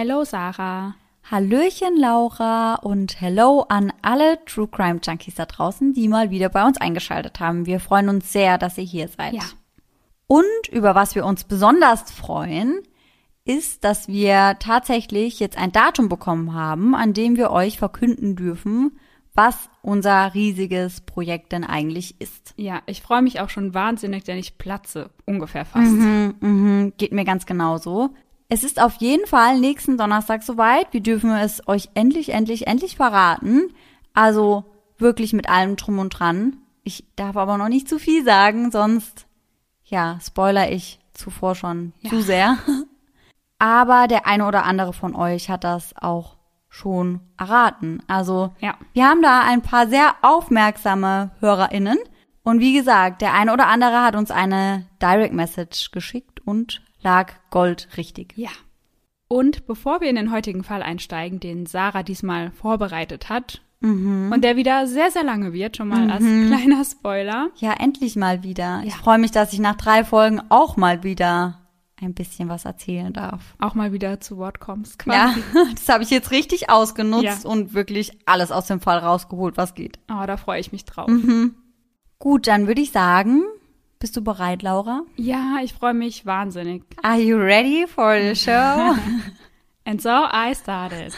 Hello Sarah. Hallöchen Laura und hello an alle True Crime Junkies da draußen, die mal wieder bei uns eingeschaltet haben. Wir freuen uns sehr, dass ihr hier seid. Ja. Und über was wir uns besonders freuen, ist, dass wir tatsächlich jetzt ein Datum bekommen haben, an dem wir euch verkünden dürfen, was unser riesiges Projekt denn eigentlich ist. Ja, ich freue mich auch schon wahnsinnig, denn ich platze ungefähr fast. Mhm, mhm, geht mir ganz genauso. Es ist auf jeden Fall nächsten Donnerstag soweit. Wir dürfen es euch endlich, endlich, endlich verraten. Also wirklich mit allem drum und dran. Ich darf aber noch nicht zu viel sagen, sonst, ja, spoiler ich zuvor schon Ja. zu sehr. Aber der eine oder andere von euch hat das auch schon erraten. Also Ja. wir haben da ein paar sehr aufmerksame HörerInnen. Und wie gesagt, der eine oder andere hat uns eine Direct Message geschickt und lag Gold richtig. Ja. Und bevor wir in den heutigen Fall einsteigen, den Sarah diesmal vorbereitet hat und der wieder sehr, sehr lange wird, schon mal als kleiner Spoiler. Ja, endlich mal wieder. Ich Ja. freue mich, dass ich nach drei Folgen auch mal wieder ein bisschen was erzählen darf. Auch mal wieder zu Wort kommst Ja, quasi. das habe ich jetzt richtig ausgenutzt Ja. und wirklich alles aus dem Fall rausgeholt, was geht. Oh, da freue ich mich drauf. Gut, dann würde ich sagen, bist du bereit, Laura? Ja, ich freue mich wahnsinnig. Are you ready for the show? And so I started.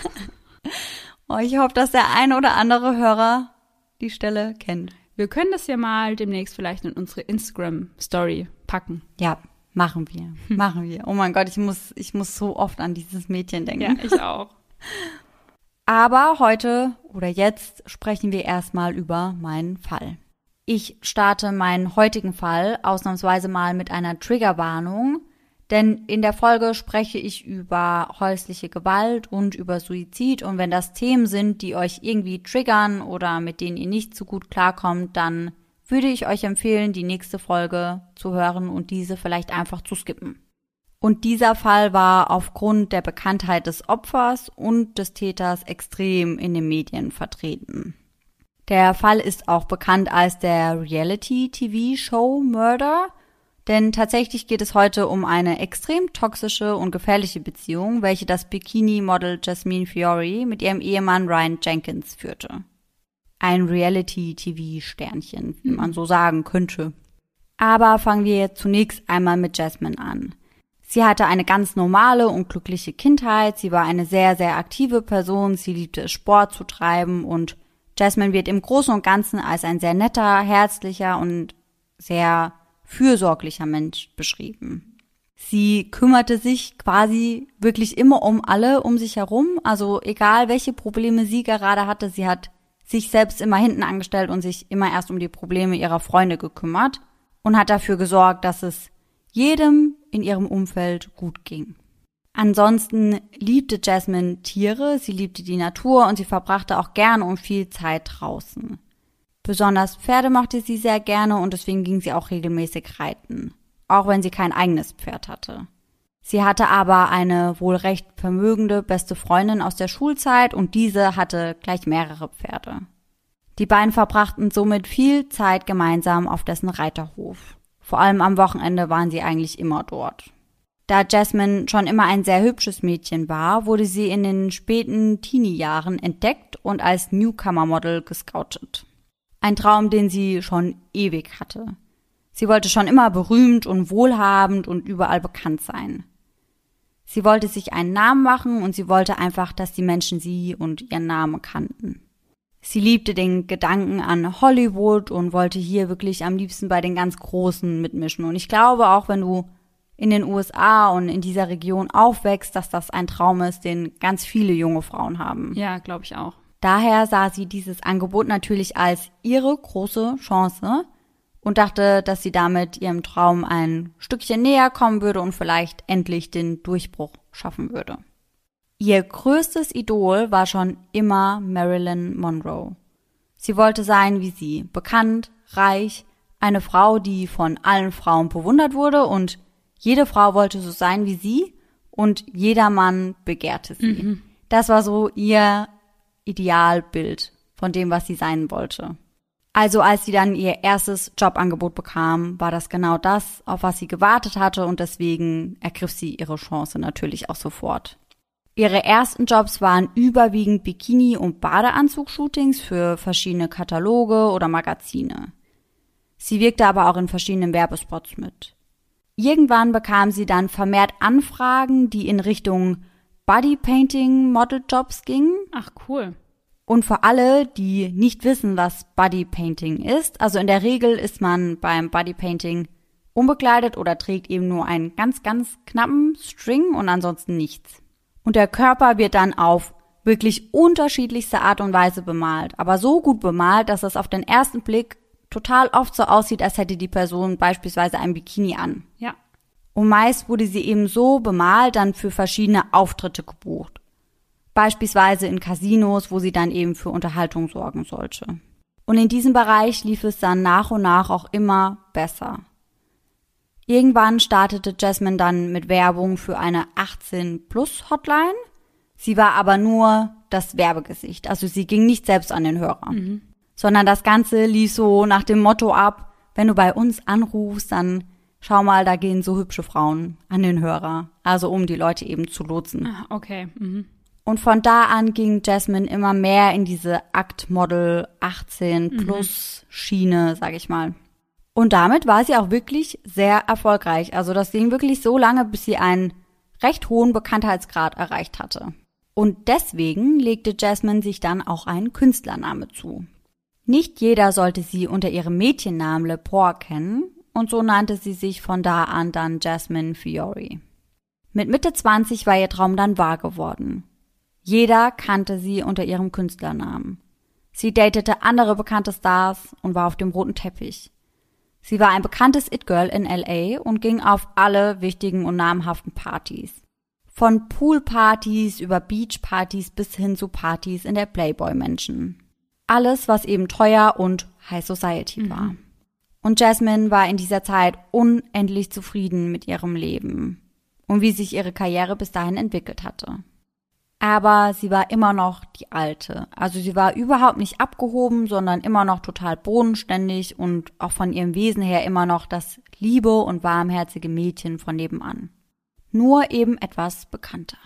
oh, ich hoffe, dass der eine oder andere Hörer die Stelle kennt. Wir können das ja mal demnächst vielleicht in unsere Instagram-Story packen. Ja, machen wir. Machen wir. Oh mein Gott, ich muss, ich muss so oft an dieses Mädchen denken. Ja, ich auch. Aber heute oder jetzt sprechen wir erstmal über meinen Fall. Ich starte meinen heutigen Fall ausnahmsweise mal mit einer Triggerwarnung, denn in der Folge spreche ich über häusliche Gewalt und über Suizid und wenn das Themen sind, die euch irgendwie triggern oder mit denen ihr nicht so gut klarkommt, dann würde ich euch empfehlen, die nächste Folge zu hören und diese vielleicht einfach zu skippen. Und dieser Fall war aufgrund der Bekanntheit des Opfers und des Täters extrem in den Medien vertreten. Der Fall ist auch bekannt als der Reality-TV-Show Murder, denn tatsächlich geht es heute um eine extrem toxische und gefährliche Beziehung, welche das Bikini-Model Jasmine Fiori mit ihrem Ehemann Ryan Jenkins führte. Ein Reality-TV-Sternchen, wie man so sagen könnte. Aber fangen wir jetzt zunächst einmal mit Jasmine an. Sie hatte eine ganz normale und glückliche Kindheit. Sie war eine sehr, sehr aktive Person. Sie liebte es, Sport zu treiben und Jasmine wird im Großen und Ganzen als ein sehr netter, herzlicher und sehr fürsorglicher Mensch beschrieben. Sie kümmerte sich quasi wirklich immer um alle um sich herum. Also egal welche Probleme sie gerade hatte, sie hat sich selbst immer hinten angestellt und sich immer erst um die Probleme ihrer Freunde gekümmert und hat dafür gesorgt, dass es jedem in ihrem Umfeld gut ging. Ansonsten liebte Jasmine Tiere, sie liebte die Natur und sie verbrachte auch gerne und viel Zeit draußen. Besonders Pferde mochte sie sehr gerne und deswegen ging sie auch regelmäßig reiten, auch wenn sie kein eigenes Pferd hatte. Sie hatte aber eine wohl recht vermögende beste Freundin aus der Schulzeit und diese hatte gleich mehrere Pferde. Die beiden verbrachten somit viel Zeit gemeinsam auf dessen Reiterhof. Vor allem am Wochenende waren sie eigentlich immer dort. Da Jasmine schon immer ein sehr hübsches Mädchen war, wurde sie in den späten Teenie-Jahren entdeckt und als Newcomer-Model gescoutet. Ein Traum, den sie schon ewig hatte. Sie wollte schon immer berühmt und wohlhabend und überall bekannt sein. Sie wollte sich einen Namen machen und sie wollte einfach, dass die Menschen sie und ihren Namen kannten. Sie liebte den Gedanken an Hollywood und wollte hier wirklich am liebsten bei den ganz Großen mitmischen. Und ich glaube auch, wenn du in den USA und in dieser Region aufwächst, dass das ein Traum ist, den ganz viele junge Frauen haben. Ja, glaube ich auch. Daher sah sie dieses Angebot natürlich als ihre große Chance und dachte, dass sie damit ihrem Traum ein Stückchen näher kommen würde und vielleicht endlich den Durchbruch schaffen würde. Ihr größtes Idol war schon immer Marilyn Monroe. Sie wollte sein wie sie, bekannt, reich, eine Frau, die von allen Frauen bewundert wurde und jede Frau wollte so sein wie sie und jeder Mann begehrte sie. Das war so ihr Idealbild von dem, was sie sein wollte. Also als sie dann ihr erstes Jobangebot bekam, war das genau das, auf was sie gewartet hatte und deswegen ergriff sie ihre Chance natürlich auch sofort. Ihre ersten Jobs waren überwiegend Bikini- und Badeanzug-Shootings für verschiedene Kataloge oder Magazine. Sie wirkte aber auch in verschiedenen Werbespots mit. Irgendwann bekam sie dann vermehrt Anfragen, die in Richtung Bodypainting Modeljobs gingen. Ach cool. Und für alle, die nicht wissen, was Bodypainting ist, also in der Regel ist man beim Bodypainting unbekleidet oder trägt eben nur einen ganz, ganz knappen String und ansonsten nichts. Und der Körper wird dann auf wirklich unterschiedlichste Art und Weise bemalt. Aber so gut bemalt, dass es auf den ersten Blick total oft so aussieht, als hätte die Person beispielsweise ein Bikini an. Ja. Und meist wurde sie eben so bemalt dann für verschiedene Auftritte gebucht. Beispielsweise in Casinos, wo sie dann eben für Unterhaltung sorgen sollte. Und in diesem Bereich lief es dann nach und nach auch immer besser. Irgendwann startete Jasmine dann mit Werbung für eine 18 Plus Hotline. Sie war aber nur das Werbegesicht. Also sie ging nicht selbst an den Hörer. Mhm. Sondern das Ganze lief so nach dem Motto ab, wenn du bei uns anrufst, dann schau mal, da gehen so hübsche Frauen an den Hörer. Also um die Leute eben zu lotsen. Ah, okay. Mhm. Und von da an ging Jasmine immer mehr in diese Aktmodel 18 mhm. plus Schiene, sag ich mal. Und damit war sie auch wirklich sehr erfolgreich. Also das ging wirklich so lange, bis sie einen recht hohen Bekanntheitsgrad erreicht hatte. Und deswegen legte Jasmine sich dann auch einen Künstlername zu. Nicht jeder sollte sie unter ihrem Mädchennamen Lepore kennen und so nannte sie sich von da an dann Jasmine Fiore. Mit Mitte 20 war ihr Traum dann wahr geworden. Jeder kannte sie unter ihrem Künstlernamen. Sie datete andere bekannte Stars und war auf dem roten Teppich. Sie war ein bekanntes It-Girl in LA und ging auf alle wichtigen und namhaften Partys. Von Poolpartys über Beachpartys bis hin zu Partys in der Playboy-Menschen. Alles, was eben teuer und High Society war. Mhm. Und Jasmine war in dieser Zeit unendlich zufrieden mit ihrem Leben und wie sich ihre Karriere bis dahin entwickelt hatte aber sie war immer noch die alte. Also sie war überhaupt nicht abgehoben, sondern immer noch total bodenständig und auch von ihrem Wesen her immer noch das liebe und warmherzige Mädchen von nebenan. Nur eben etwas bekannter.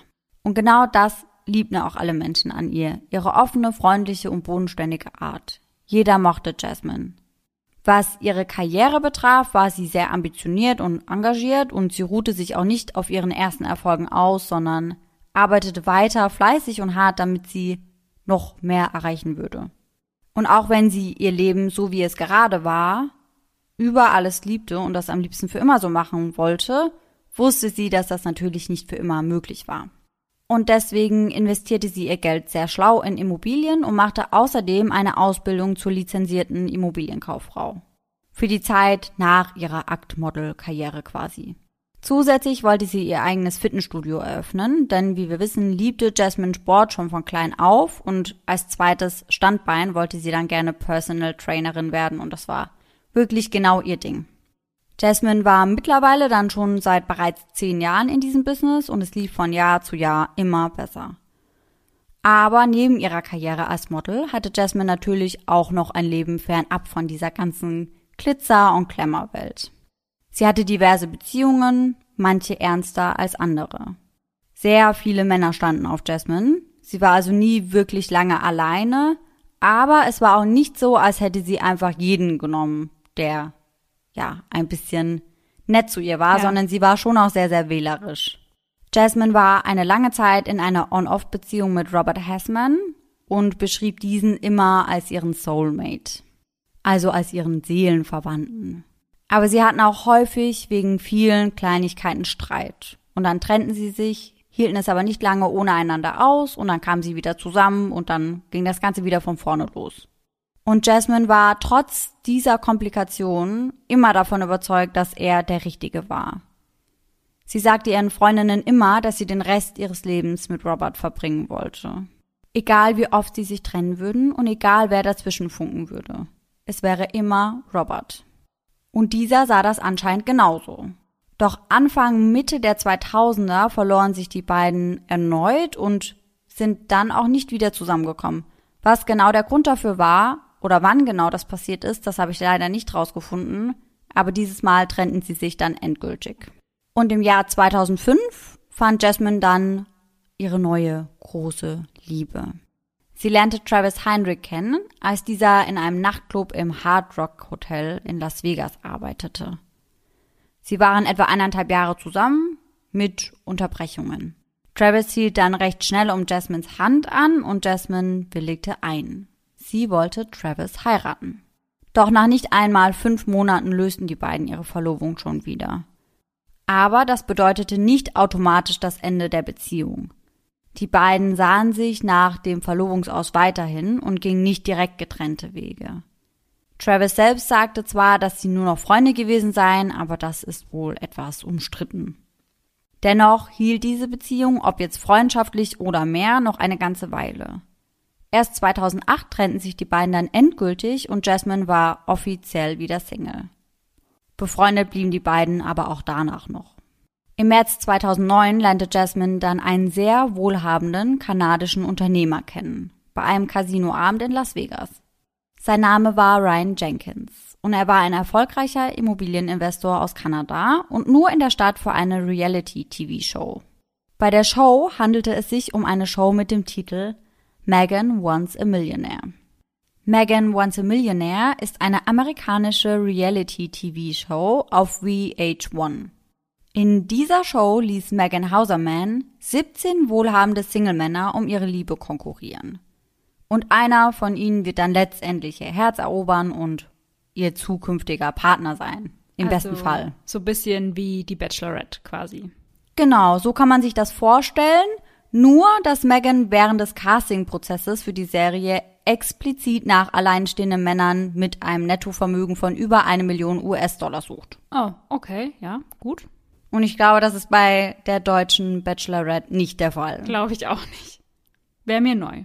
Und genau das liebten auch alle Menschen an ihr, ihre offene, freundliche und bodenständige Art. Jeder mochte Jasmine. Was ihre Karriere betraf, war sie sehr ambitioniert und engagiert und sie ruhte sich auch nicht auf ihren ersten Erfolgen aus, sondern arbeitete weiter fleißig und hart, damit sie noch mehr erreichen würde. Und auch wenn sie ihr Leben so wie es gerade war, über alles liebte und das am liebsten für immer so machen wollte, wusste sie, dass das natürlich nicht für immer möglich war. Und deswegen investierte sie ihr Geld sehr schlau in Immobilien und machte außerdem eine Ausbildung zur lizenzierten Immobilienkauffrau. Für die Zeit nach ihrer Aktmodel-Karriere quasi. Zusätzlich wollte sie ihr eigenes Fitnessstudio eröffnen, denn wie wir wissen, liebte Jasmine Sport schon von klein auf und als zweites Standbein wollte sie dann gerne Personal Trainerin werden und das war wirklich genau ihr Ding. Jasmine war mittlerweile dann schon seit bereits zehn Jahren in diesem Business und es lief von Jahr zu Jahr immer besser. Aber neben ihrer Karriere als Model hatte Jasmine natürlich auch noch ein Leben fernab von dieser ganzen Glitzer- und Klemmerwelt. Sie hatte diverse Beziehungen, manche ernster als andere. Sehr viele Männer standen auf Jasmine. Sie war also nie wirklich lange alleine, aber es war auch nicht so, als hätte sie einfach jeden genommen, der ja ein bisschen nett zu ihr war, ja. sondern sie war schon auch sehr, sehr wählerisch. Jasmine war eine lange Zeit in einer On-Off-Beziehung mit Robert Hassman und beschrieb diesen immer als ihren Soulmate, also als ihren Seelenverwandten. Aber sie hatten auch häufig wegen vielen Kleinigkeiten Streit. Und dann trennten sie sich, hielten es aber nicht lange ohne einander aus und dann kamen sie wieder zusammen und dann ging das Ganze wieder von vorne los. Und Jasmine war trotz dieser Komplikationen immer davon überzeugt, dass er der Richtige war. Sie sagte ihren Freundinnen immer, dass sie den Rest ihres Lebens mit Robert verbringen wollte. Egal wie oft sie sich trennen würden und egal wer dazwischen funken würde. Es wäre immer Robert. Und dieser sah das anscheinend genauso. Doch Anfang Mitte der 2000er verloren sich die beiden erneut und sind dann auch nicht wieder zusammengekommen. Was genau der Grund dafür war oder wann genau das passiert ist, das habe ich leider nicht rausgefunden, aber dieses Mal trennten sie sich dann endgültig. Und im Jahr 2005 fand Jasmine dann ihre neue große Liebe. Sie lernte Travis Heinrich kennen, als dieser in einem Nachtclub im Hard Rock Hotel in Las Vegas arbeitete. Sie waren etwa eineinhalb Jahre zusammen, mit Unterbrechungen. Travis hielt dann recht schnell um Jasmines Hand an und Jasmine willigte ein. Sie wollte Travis heiraten. Doch nach nicht einmal fünf Monaten lösten die beiden ihre Verlobung schon wieder. Aber das bedeutete nicht automatisch das Ende der Beziehung. Die beiden sahen sich nach dem Verlobungsaus weiterhin und gingen nicht direkt getrennte Wege. Travis selbst sagte zwar, dass sie nur noch Freunde gewesen seien, aber das ist wohl etwas umstritten. Dennoch hielt diese Beziehung, ob jetzt freundschaftlich oder mehr, noch eine ganze Weile. Erst 2008 trennten sich die beiden dann endgültig und Jasmine war offiziell wieder Single. Befreundet blieben die beiden aber auch danach noch. Im März 2009 lernte Jasmine dann einen sehr wohlhabenden kanadischen Unternehmer kennen, bei einem Casinoabend in Las Vegas. Sein Name war Ryan Jenkins und er war ein erfolgreicher Immobilieninvestor aus Kanada und nur in der Stadt für eine Reality-TV-Show. Bei der Show handelte es sich um eine Show mit dem Titel Megan Wants a Millionaire. Megan Wants a Millionaire ist eine amerikanische Reality-TV-Show auf VH1. In dieser Show ließ Megan Hauserman 17 wohlhabende Single-Männer um ihre Liebe konkurrieren. Und einer von ihnen wird dann letztendlich ihr Herz erobern und ihr zukünftiger Partner sein. Im also, besten Fall. So bisschen wie die Bachelorette quasi. Genau, so kann man sich das vorstellen. Nur, dass Megan während des Casting-Prozesses für die Serie explizit nach alleinstehenden Männern mit einem Nettovermögen von über eine Million US-Dollar sucht. Oh, okay, ja, gut. Und ich glaube, das ist bei der deutschen Bachelorette nicht der Fall. Glaube ich auch nicht. Wäre mir neu.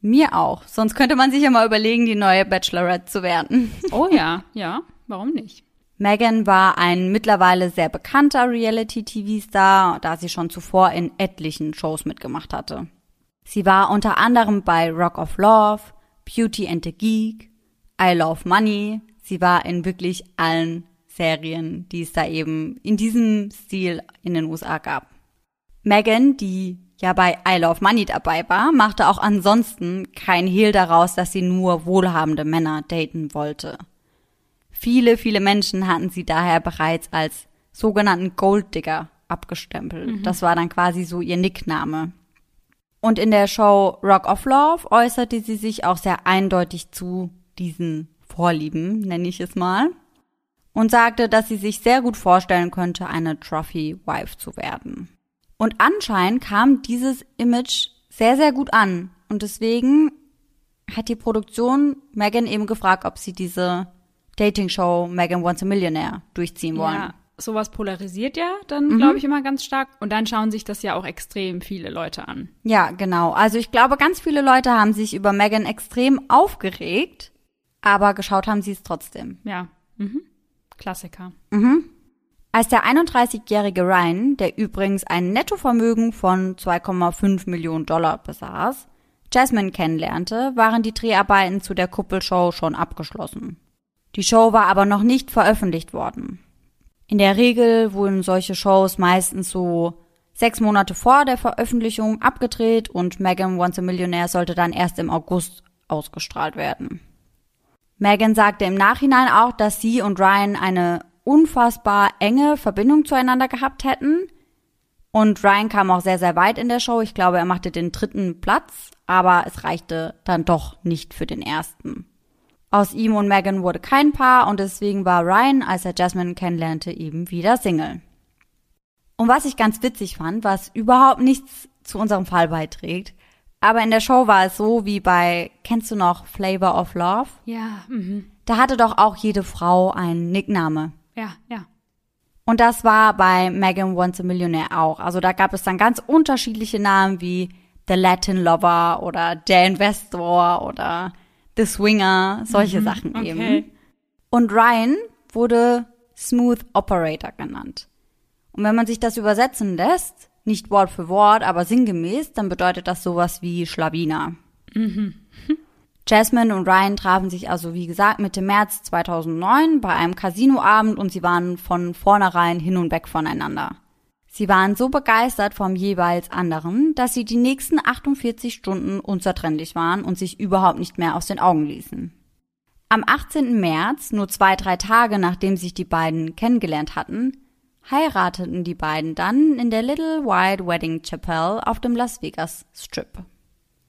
Mir auch. Sonst könnte man sich ja mal überlegen, die neue Bachelorette zu werden. Oh ja, ja, warum nicht? Megan war ein mittlerweile sehr bekannter Reality-TV-Star, da sie schon zuvor in etlichen Shows mitgemacht hatte. Sie war unter anderem bei Rock of Love, Beauty and the Geek, I Love Money. Sie war in wirklich allen Serien, die es da eben in diesem Stil in den USA gab. Megan, die ja bei I Love Money dabei war, machte auch ansonsten kein Hehl daraus, dass sie nur wohlhabende Männer daten wollte. Viele, viele Menschen hatten sie daher bereits als sogenannten Golddigger abgestempelt. Mhm. Das war dann quasi so ihr Nickname. Und in der Show Rock of Love äußerte sie sich auch sehr eindeutig zu diesen Vorlieben, nenne ich es mal, und sagte, dass sie sich sehr gut vorstellen könnte, eine Trophy Wife zu werden. Und anscheinend kam dieses Image sehr, sehr gut an. Und deswegen hat die Produktion Megan eben gefragt, ob sie diese Dating-Show Megan Wants a Millionaire durchziehen wollen. Ja, sowas polarisiert ja dann, mhm. glaube ich, immer ganz stark. Und dann schauen sich das ja auch extrem viele Leute an. Ja, genau. Also ich glaube, ganz viele Leute haben sich über Megan extrem aufgeregt, aber geschaut haben sie es trotzdem. Ja. Mhm. Klassiker. Mhm. Als der 31-jährige Ryan, der übrigens ein Nettovermögen von 2,5 Millionen Dollar besaß, Jasmine kennenlernte, waren die Dreharbeiten zu der Kuppelshow schon abgeschlossen. Die Show war aber noch nicht veröffentlicht worden. In der Regel wurden solche Shows meistens so sechs Monate vor der Veröffentlichung abgedreht und Megan Wants a Millionaire sollte dann erst im August ausgestrahlt werden. Megan sagte im Nachhinein auch, dass sie und Ryan eine unfassbar enge Verbindung zueinander gehabt hätten. Und Ryan kam auch sehr, sehr weit in der Show. Ich glaube, er machte den dritten Platz, aber es reichte dann doch nicht für den ersten. Aus ihm und Megan wurde kein Paar und deswegen war Ryan, als er Jasmine kennenlernte, eben wieder Single. Und was ich ganz witzig fand, was überhaupt nichts zu unserem Fall beiträgt, aber in der Show war es so wie bei, kennst du noch Flavor of Love? Ja. Mhm. Da hatte doch auch jede Frau einen Nickname. Ja, ja. Und das war bei Megan Wants a Millionaire auch. Also da gab es dann ganz unterschiedliche Namen wie The Latin Lover oder Der Investor oder The Swinger, solche mhm, Sachen okay. eben. Und Ryan wurde Smooth Operator genannt. Und wenn man sich das übersetzen lässt, nicht Wort für Wort, aber sinngemäß, dann bedeutet das sowas wie Schlawiner. Mhm. Jasmine und Ryan trafen sich also, wie gesagt, Mitte März 2009 bei einem Casinoabend und sie waren von vornherein hin und weg voneinander. Sie waren so begeistert vom jeweils anderen, dass sie die nächsten 48 Stunden unzertrennlich waren und sich überhaupt nicht mehr aus den Augen ließen. Am 18. März, nur zwei, drei Tage nachdem sich die beiden kennengelernt hatten, heirateten die beiden dann in der Little White Wedding Chapel auf dem Las Vegas Strip.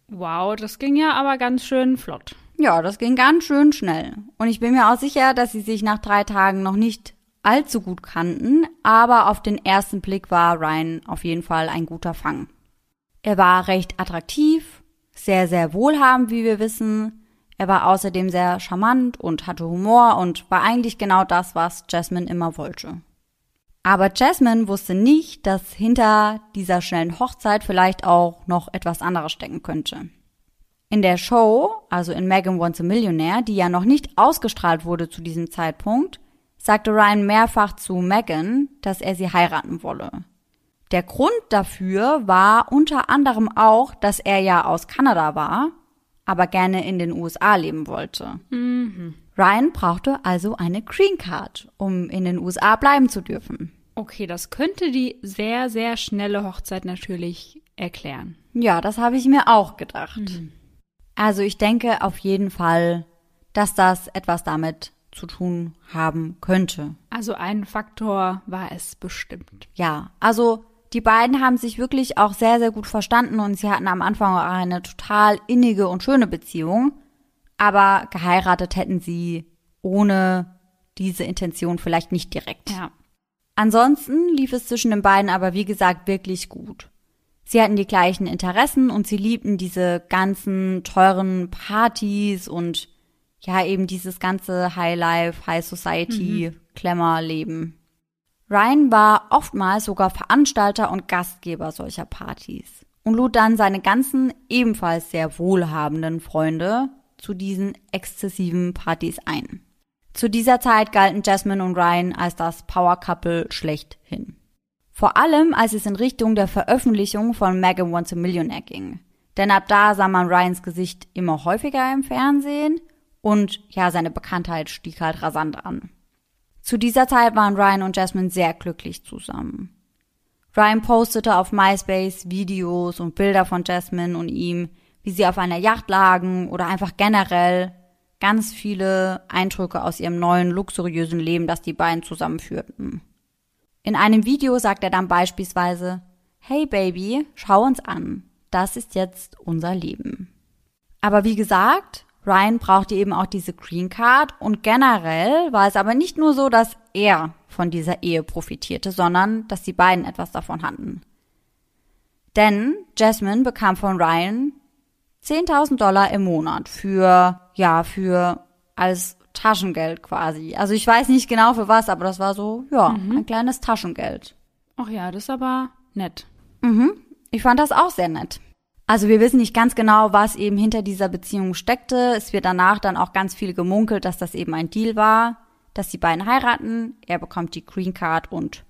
Wow, das ging ja aber ganz schön flott. Ja, das ging ganz schön schnell. Und ich bin mir auch sicher, dass sie sich nach drei Tagen noch nicht allzu gut kannten, aber auf den ersten Blick war Ryan auf jeden Fall ein guter Fang. Er war recht attraktiv, sehr, sehr wohlhabend, wie wir wissen. Er war außerdem sehr charmant und hatte Humor und war eigentlich genau das, was Jasmine immer wollte. Aber Jasmine wusste nicht, dass hinter dieser schnellen Hochzeit vielleicht auch noch etwas anderes stecken könnte. In der Show, also in Megan Wants a Millionaire, die ja noch nicht ausgestrahlt wurde zu diesem Zeitpunkt, sagte Ryan mehrfach zu Megan, dass er sie heiraten wolle. Der Grund dafür war unter anderem auch, dass er ja aus Kanada war, aber gerne in den USA leben wollte. Mhm. Ryan brauchte also eine Green Card, um in den USA bleiben zu dürfen. Okay, das könnte die sehr, sehr schnelle Hochzeit natürlich erklären. Ja, das habe ich mir auch gedacht. Mhm. Also ich denke auf jeden Fall, dass das etwas damit zu tun haben könnte. Also ein Faktor war es bestimmt. Ja, also die beiden haben sich wirklich auch sehr, sehr gut verstanden und sie hatten am Anfang auch eine total innige und schöne Beziehung. Aber geheiratet hätten sie ohne diese Intention vielleicht nicht direkt. Ja. Ansonsten lief es zwischen den beiden aber wie gesagt wirklich gut. Sie hatten die gleichen Interessen und sie liebten diese ganzen teuren Partys und ja, eben dieses ganze Highlife, High Society, mhm. Ryan war oftmals sogar Veranstalter und Gastgeber solcher Partys und lud dann seine ganzen ebenfalls sehr wohlhabenden Freunde zu diesen exzessiven Partys ein. Zu dieser Zeit galten Jasmine und Ryan als das Power Couple schlechthin. Vor allem, als es in Richtung der Veröffentlichung von Megan Wants a Millionaire ging. Denn ab da sah man Ryans Gesicht immer häufiger im Fernsehen und ja, seine Bekanntheit stieg halt rasant an. Zu dieser Zeit waren Ryan und Jasmine sehr glücklich zusammen. Ryan postete auf MySpace Videos und Bilder von Jasmine und ihm, wie sie auf einer Yacht lagen oder einfach generell ganz viele Eindrücke aus ihrem neuen luxuriösen Leben, das die beiden zusammenführten. In einem Video sagt er dann beispielsweise, Hey Baby, schau uns an. Das ist jetzt unser Leben. Aber wie gesagt, Ryan brauchte eben auch diese Green Card und generell war es aber nicht nur so, dass er von dieser Ehe profitierte, sondern dass die beiden etwas davon hatten. Denn Jasmine bekam von Ryan 10.000 Dollar im Monat für, ja, für als Taschengeld quasi. Also ich weiß nicht genau für was, aber das war so, ja, mhm. ein kleines Taschengeld. Ach ja, das ist aber nett. Mhm. Ich fand das auch sehr nett. Also wir wissen nicht ganz genau, was eben hinter dieser Beziehung steckte. Es wird danach dann auch ganz viel gemunkelt, dass das eben ein Deal war, dass die beiden heiraten. Er bekommt die Green Card und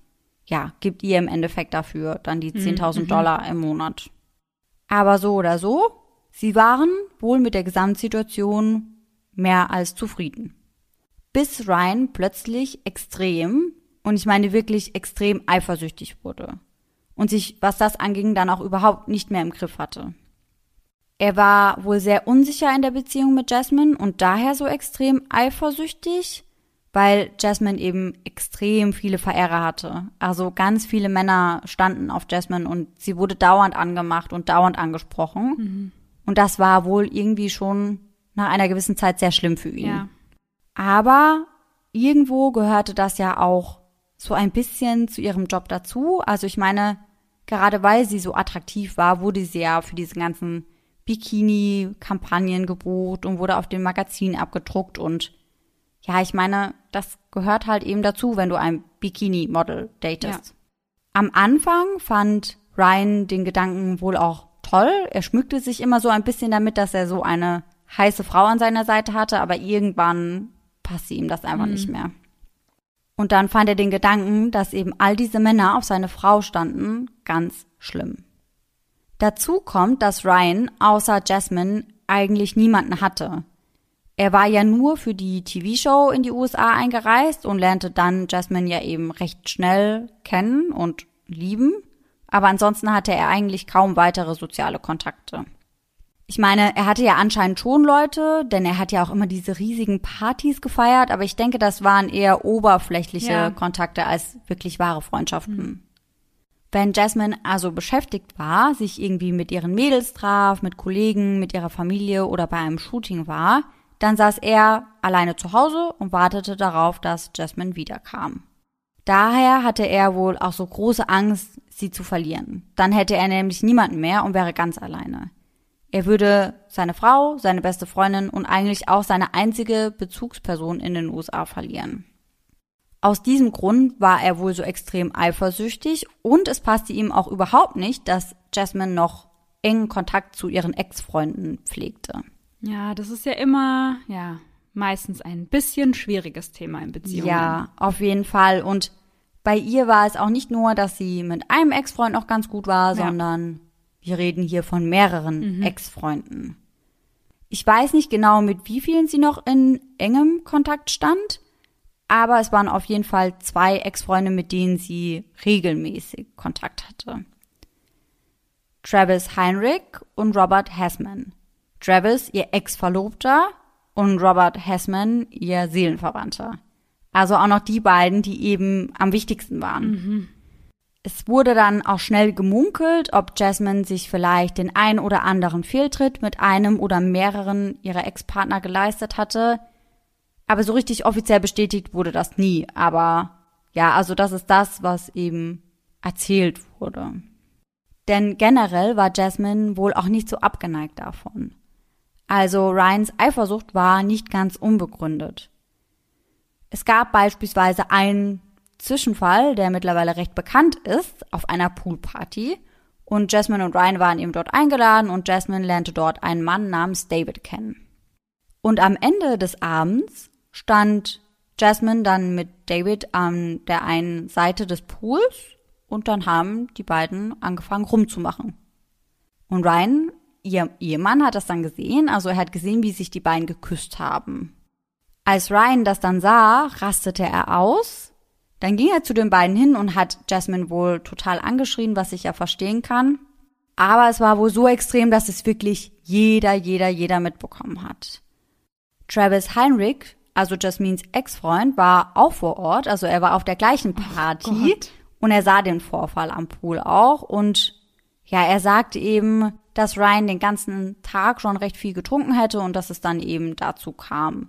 ja, gibt ihr im Endeffekt dafür dann die 10.000 mhm. Dollar im Monat. Aber so oder so, sie waren wohl mit der Gesamtsituation mehr als zufrieden. Bis Ryan plötzlich extrem, und ich meine wirklich extrem eifersüchtig wurde und sich, was das anging, dann auch überhaupt nicht mehr im Griff hatte. Er war wohl sehr unsicher in der Beziehung mit Jasmine und daher so extrem eifersüchtig, weil Jasmine eben extrem viele Verehrer hatte. Also ganz viele Männer standen auf Jasmine und sie wurde dauernd angemacht und dauernd angesprochen. Mhm. Und das war wohl irgendwie schon nach einer gewissen Zeit sehr schlimm für ihn. Ja. Aber irgendwo gehörte das ja auch so ein bisschen zu ihrem Job dazu. Also ich meine, gerade weil sie so attraktiv war, wurde sie ja für diese ganzen Bikini-Kampagnen gebucht und wurde auf dem Magazin abgedruckt und ja, ich meine, das gehört halt eben dazu, wenn du ein Bikini-Model datest. Ja. Am Anfang fand Ryan den Gedanken wohl auch toll. Er schmückte sich immer so ein bisschen damit, dass er so eine heiße Frau an seiner Seite hatte, aber irgendwann passte ihm das einfach mhm. nicht mehr. Und dann fand er den Gedanken, dass eben all diese Männer auf seine Frau standen, ganz schlimm. Dazu kommt, dass Ryan außer Jasmine eigentlich niemanden hatte. Er war ja nur für die TV-Show in die USA eingereist und lernte dann Jasmine ja eben recht schnell kennen und lieben, aber ansonsten hatte er eigentlich kaum weitere soziale Kontakte. Ich meine, er hatte ja anscheinend schon Leute, denn er hat ja auch immer diese riesigen Partys gefeiert, aber ich denke, das waren eher oberflächliche ja. Kontakte als wirklich wahre Freundschaften. Mhm. Wenn Jasmine also beschäftigt war, sich irgendwie mit ihren Mädels traf, mit Kollegen, mit ihrer Familie oder bei einem Shooting war, dann saß er alleine zu Hause und wartete darauf, dass Jasmine wiederkam. Daher hatte er wohl auch so große Angst, sie zu verlieren. Dann hätte er nämlich niemanden mehr und wäre ganz alleine. Er würde seine Frau, seine beste Freundin und eigentlich auch seine einzige Bezugsperson in den USA verlieren. Aus diesem Grund war er wohl so extrem eifersüchtig und es passte ihm auch überhaupt nicht, dass Jasmine noch engen Kontakt zu ihren Ex-Freunden pflegte. Ja, das ist ja immer, ja, meistens ein bisschen schwieriges Thema in Beziehungen. Ja, auf jeden Fall. Und bei ihr war es auch nicht nur, dass sie mit einem Ex-Freund noch ganz gut war, ja. sondern wir reden hier von mehreren mhm. Ex-Freunden. Ich weiß nicht genau, mit wie vielen sie noch in engem Kontakt stand, aber es waren auf jeden Fall zwei Ex-Freunde, mit denen sie regelmäßig Kontakt hatte. Travis Heinrich und Robert Hessman. Travis, ihr Ex-Verlobter und Robert Hessman, ihr Seelenverwandter. Also auch noch die beiden, die eben am wichtigsten waren. Mhm. Es wurde dann auch schnell gemunkelt, ob Jasmine sich vielleicht den ein oder anderen Fehltritt mit einem oder mehreren ihrer Ex-Partner geleistet hatte. Aber so richtig offiziell bestätigt wurde das nie. Aber ja, also das ist das, was eben erzählt wurde. Denn generell war Jasmine wohl auch nicht so abgeneigt davon. Also Ryans Eifersucht war nicht ganz unbegründet. Es gab beispielsweise einen Zwischenfall, der mittlerweile recht bekannt ist, auf einer Poolparty. Und Jasmine und Ryan waren eben dort eingeladen und Jasmine lernte dort einen Mann namens David kennen. Und am Ende des Abends stand Jasmine dann mit David an der einen Seite des Pools und dann haben die beiden angefangen rumzumachen. Und Ryan, ihr Ehemann, hat das dann gesehen, also er hat gesehen, wie sich die beiden geküsst haben. Als Ryan das dann sah, rastete er aus dann ging er zu den beiden hin und hat Jasmine wohl total angeschrien, was ich ja verstehen kann. Aber es war wohl so extrem, dass es wirklich jeder, jeder, jeder mitbekommen hat. Travis Heinrich, also Jasmines Ex-Freund, war auch vor Ort, also er war auf der gleichen Party oh und er sah den Vorfall am Pool auch und ja, er sagte eben, dass Ryan den ganzen Tag schon recht viel getrunken hätte und dass es dann eben dazu kam.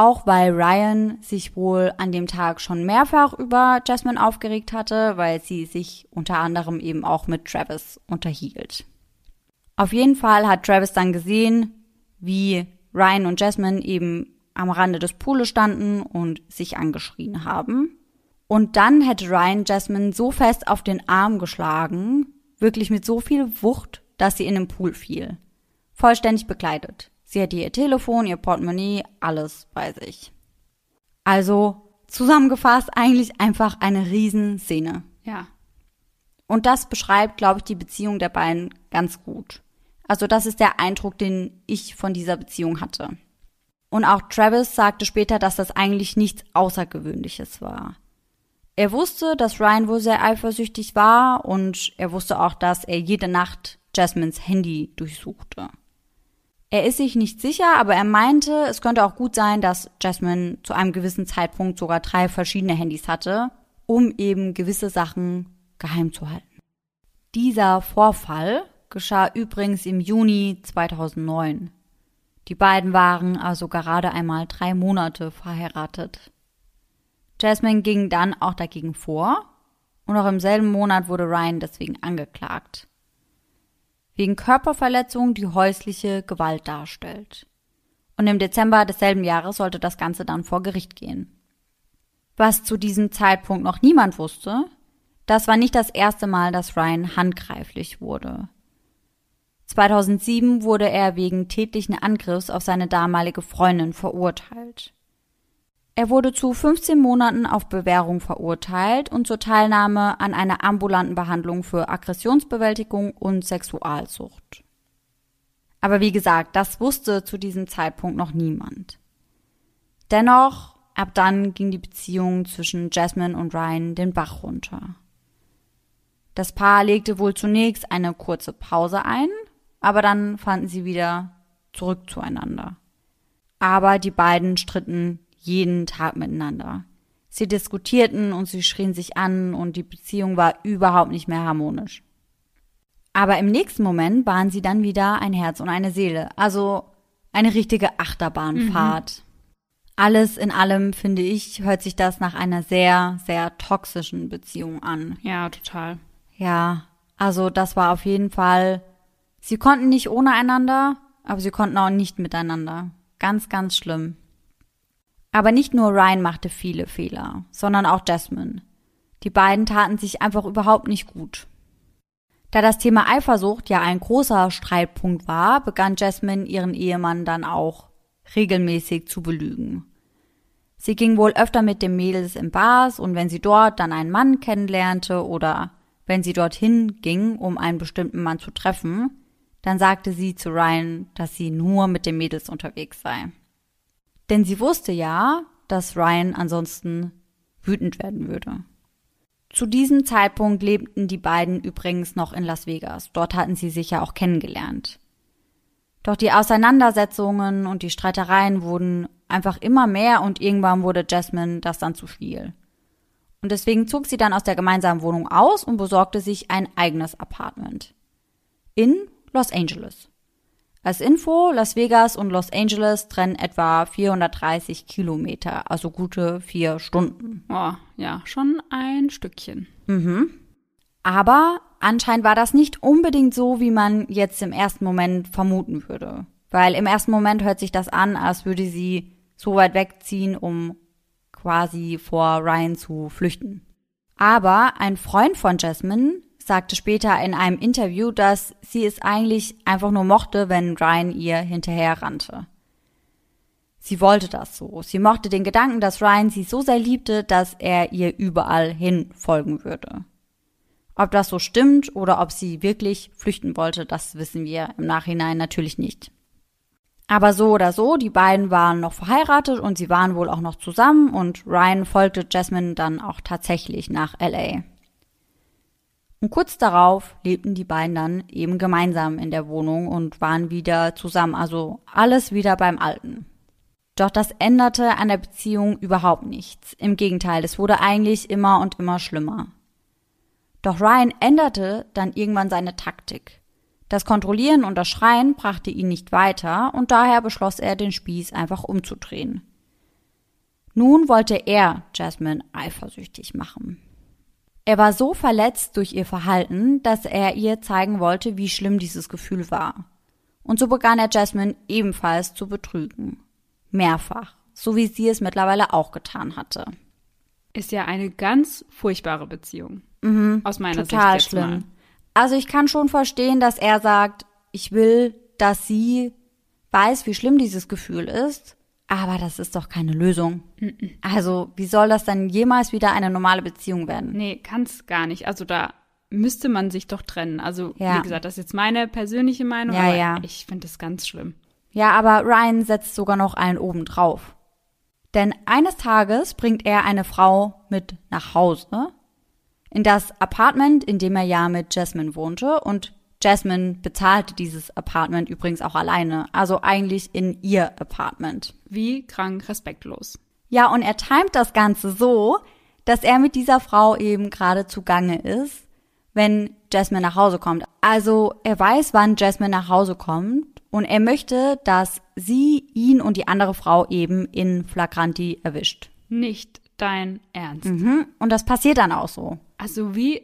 Auch weil Ryan sich wohl an dem Tag schon mehrfach über Jasmine aufgeregt hatte, weil sie sich unter anderem eben auch mit Travis unterhielt. Auf jeden Fall hat Travis dann gesehen, wie Ryan und Jasmine eben am Rande des Pools standen und sich angeschrien haben. Und dann hätte Ryan Jasmine so fest auf den Arm geschlagen, wirklich mit so viel Wucht, dass sie in den Pool fiel. Vollständig bekleidet. Sie hatte ihr Telefon, ihr Portemonnaie, alles bei sich. Also zusammengefasst eigentlich einfach eine Riesenszene. Ja. Und das beschreibt, glaube ich, die Beziehung der beiden ganz gut. Also das ist der Eindruck, den ich von dieser Beziehung hatte. Und auch Travis sagte später, dass das eigentlich nichts Außergewöhnliches war. Er wusste, dass Ryan wohl sehr eifersüchtig war und er wusste auch, dass er jede Nacht Jasmines Handy durchsuchte. Er ist sich nicht sicher, aber er meinte, es könnte auch gut sein, dass Jasmine zu einem gewissen Zeitpunkt sogar drei verschiedene Handys hatte, um eben gewisse Sachen geheim zu halten. Dieser Vorfall geschah übrigens im Juni 2009. Die beiden waren also gerade einmal drei Monate verheiratet. Jasmine ging dann auch dagegen vor und auch im selben Monat wurde Ryan deswegen angeklagt wegen Körperverletzung, die häusliche Gewalt darstellt. Und im Dezember desselben Jahres sollte das Ganze dann vor Gericht gehen. Was zu diesem Zeitpunkt noch niemand wusste, das war nicht das erste Mal, dass Ryan handgreiflich wurde. 2007 wurde er wegen tätlichen Angriffs auf seine damalige Freundin verurteilt. Er wurde zu 15 Monaten auf Bewährung verurteilt und zur Teilnahme an einer ambulanten Behandlung für Aggressionsbewältigung und Sexualsucht. Aber wie gesagt, das wusste zu diesem Zeitpunkt noch niemand. Dennoch, ab dann ging die Beziehung zwischen Jasmine und Ryan den Bach runter. Das Paar legte wohl zunächst eine kurze Pause ein, aber dann fanden sie wieder zurück zueinander. Aber die beiden stritten jeden Tag miteinander. Sie diskutierten und sie schrien sich an und die Beziehung war überhaupt nicht mehr harmonisch. Aber im nächsten Moment waren sie dann wieder ein Herz und eine Seele, also eine richtige Achterbahnfahrt. Mhm. Alles in allem, finde ich, hört sich das nach einer sehr, sehr toxischen Beziehung an. Ja, total. Ja, also das war auf jeden Fall, sie konnten nicht ohne einander, aber sie konnten auch nicht miteinander. Ganz, ganz schlimm. Aber nicht nur Ryan machte viele Fehler, sondern auch Jasmine. Die beiden taten sich einfach überhaupt nicht gut. Da das Thema Eifersucht ja ein großer Streitpunkt war, begann Jasmine ihren Ehemann dann auch regelmäßig zu belügen. Sie ging wohl öfter mit den Mädels in Bars und wenn sie dort dann einen Mann kennenlernte oder wenn sie dorthin ging, um einen bestimmten Mann zu treffen, dann sagte sie zu Ryan, dass sie nur mit den Mädels unterwegs sei. Denn sie wusste ja, dass Ryan ansonsten wütend werden würde. Zu diesem Zeitpunkt lebten die beiden übrigens noch in Las Vegas. Dort hatten sie sich ja auch kennengelernt. Doch die Auseinandersetzungen und die Streitereien wurden einfach immer mehr und irgendwann wurde Jasmine das dann zu viel. Und deswegen zog sie dann aus der gemeinsamen Wohnung aus und besorgte sich ein eigenes Apartment. In Los Angeles. Als Info, Las Vegas und Los Angeles trennen etwa 430 Kilometer, also gute vier Stunden. Oh, ja, schon ein Stückchen. Mhm. Aber anscheinend war das nicht unbedingt so, wie man jetzt im ersten Moment vermuten würde. Weil im ersten Moment hört sich das an, als würde sie so weit wegziehen, um quasi vor Ryan zu flüchten. Aber ein Freund von Jasmine sagte später in einem Interview, dass sie es eigentlich einfach nur mochte, wenn Ryan ihr hinterher rannte. Sie wollte das so. Sie mochte den Gedanken, dass Ryan sie so sehr liebte, dass er ihr überall hin folgen würde. Ob das so stimmt oder ob sie wirklich flüchten wollte, das wissen wir im Nachhinein natürlich nicht. Aber so oder so, die beiden waren noch verheiratet und sie waren wohl auch noch zusammen und Ryan folgte Jasmine dann auch tatsächlich nach LA. Und kurz darauf lebten die beiden dann eben gemeinsam in der Wohnung und waren wieder zusammen, also alles wieder beim Alten. Doch das änderte an der Beziehung überhaupt nichts. Im Gegenteil, es wurde eigentlich immer und immer schlimmer. Doch Ryan änderte dann irgendwann seine Taktik. Das Kontrollieren und das Schreien brachte ihn nicht weiter und daher beschloss er, den Spieß einfach umzudrehen. Nun wollte er Jasmine eifersüchtig machen. Er war so verletzt durch ihr Verhalten, dass er ihr zeigen wollte, wie schlimm dieses Gefühl war. Und so begann er Jasmine ebenfalls zu betrügen. Mehrfach, so wie sie es mittlerweile auch getan hatte. Ist ja eine ganz furchtbare Beziehung. Mhm, aus meiner total Sicht. Total schlimm. Mal. Also ich kann schon verstehen, dass er sagt, ich will, dass sie weiß, wie schlimm dieses Gefühl ist, aber das ist doch keine Lösung. Also, wie soll das dann jemals wieder eine normale Beziehung werden? Nee, kann's gar nicht. Also da müsste man sich doch trennen. Also, ja. wie gesagt, das ist jetzt meine persönliche Meinung, ja, aber ja. ich finde das ganz schlimm. Ja, aber Ryan setzt sogar noch einen oben drauf. Denn eines Tages bringt er eine Frau mit nach Hause in das Apartment, in dem er ja mit Jasmine wohnte und Jasmine bezahlte dieses Apartment übrigens auch alleine, also eigentlich in ihr Apartment. Wie krank respektlos. Ja, und er timet das Ganze so, dass er mit dieser Frau eben gerade zugange ist, wenn Jasmine nach Hause kommt. Also er weiß, wann Jasmine nach Hause kommt und er möchte, dass sie ihn und die andere Frau eben in Flagranti erwischt. Nicht dein Ernst. Mhm. Und das passiert dann auch so. Also wie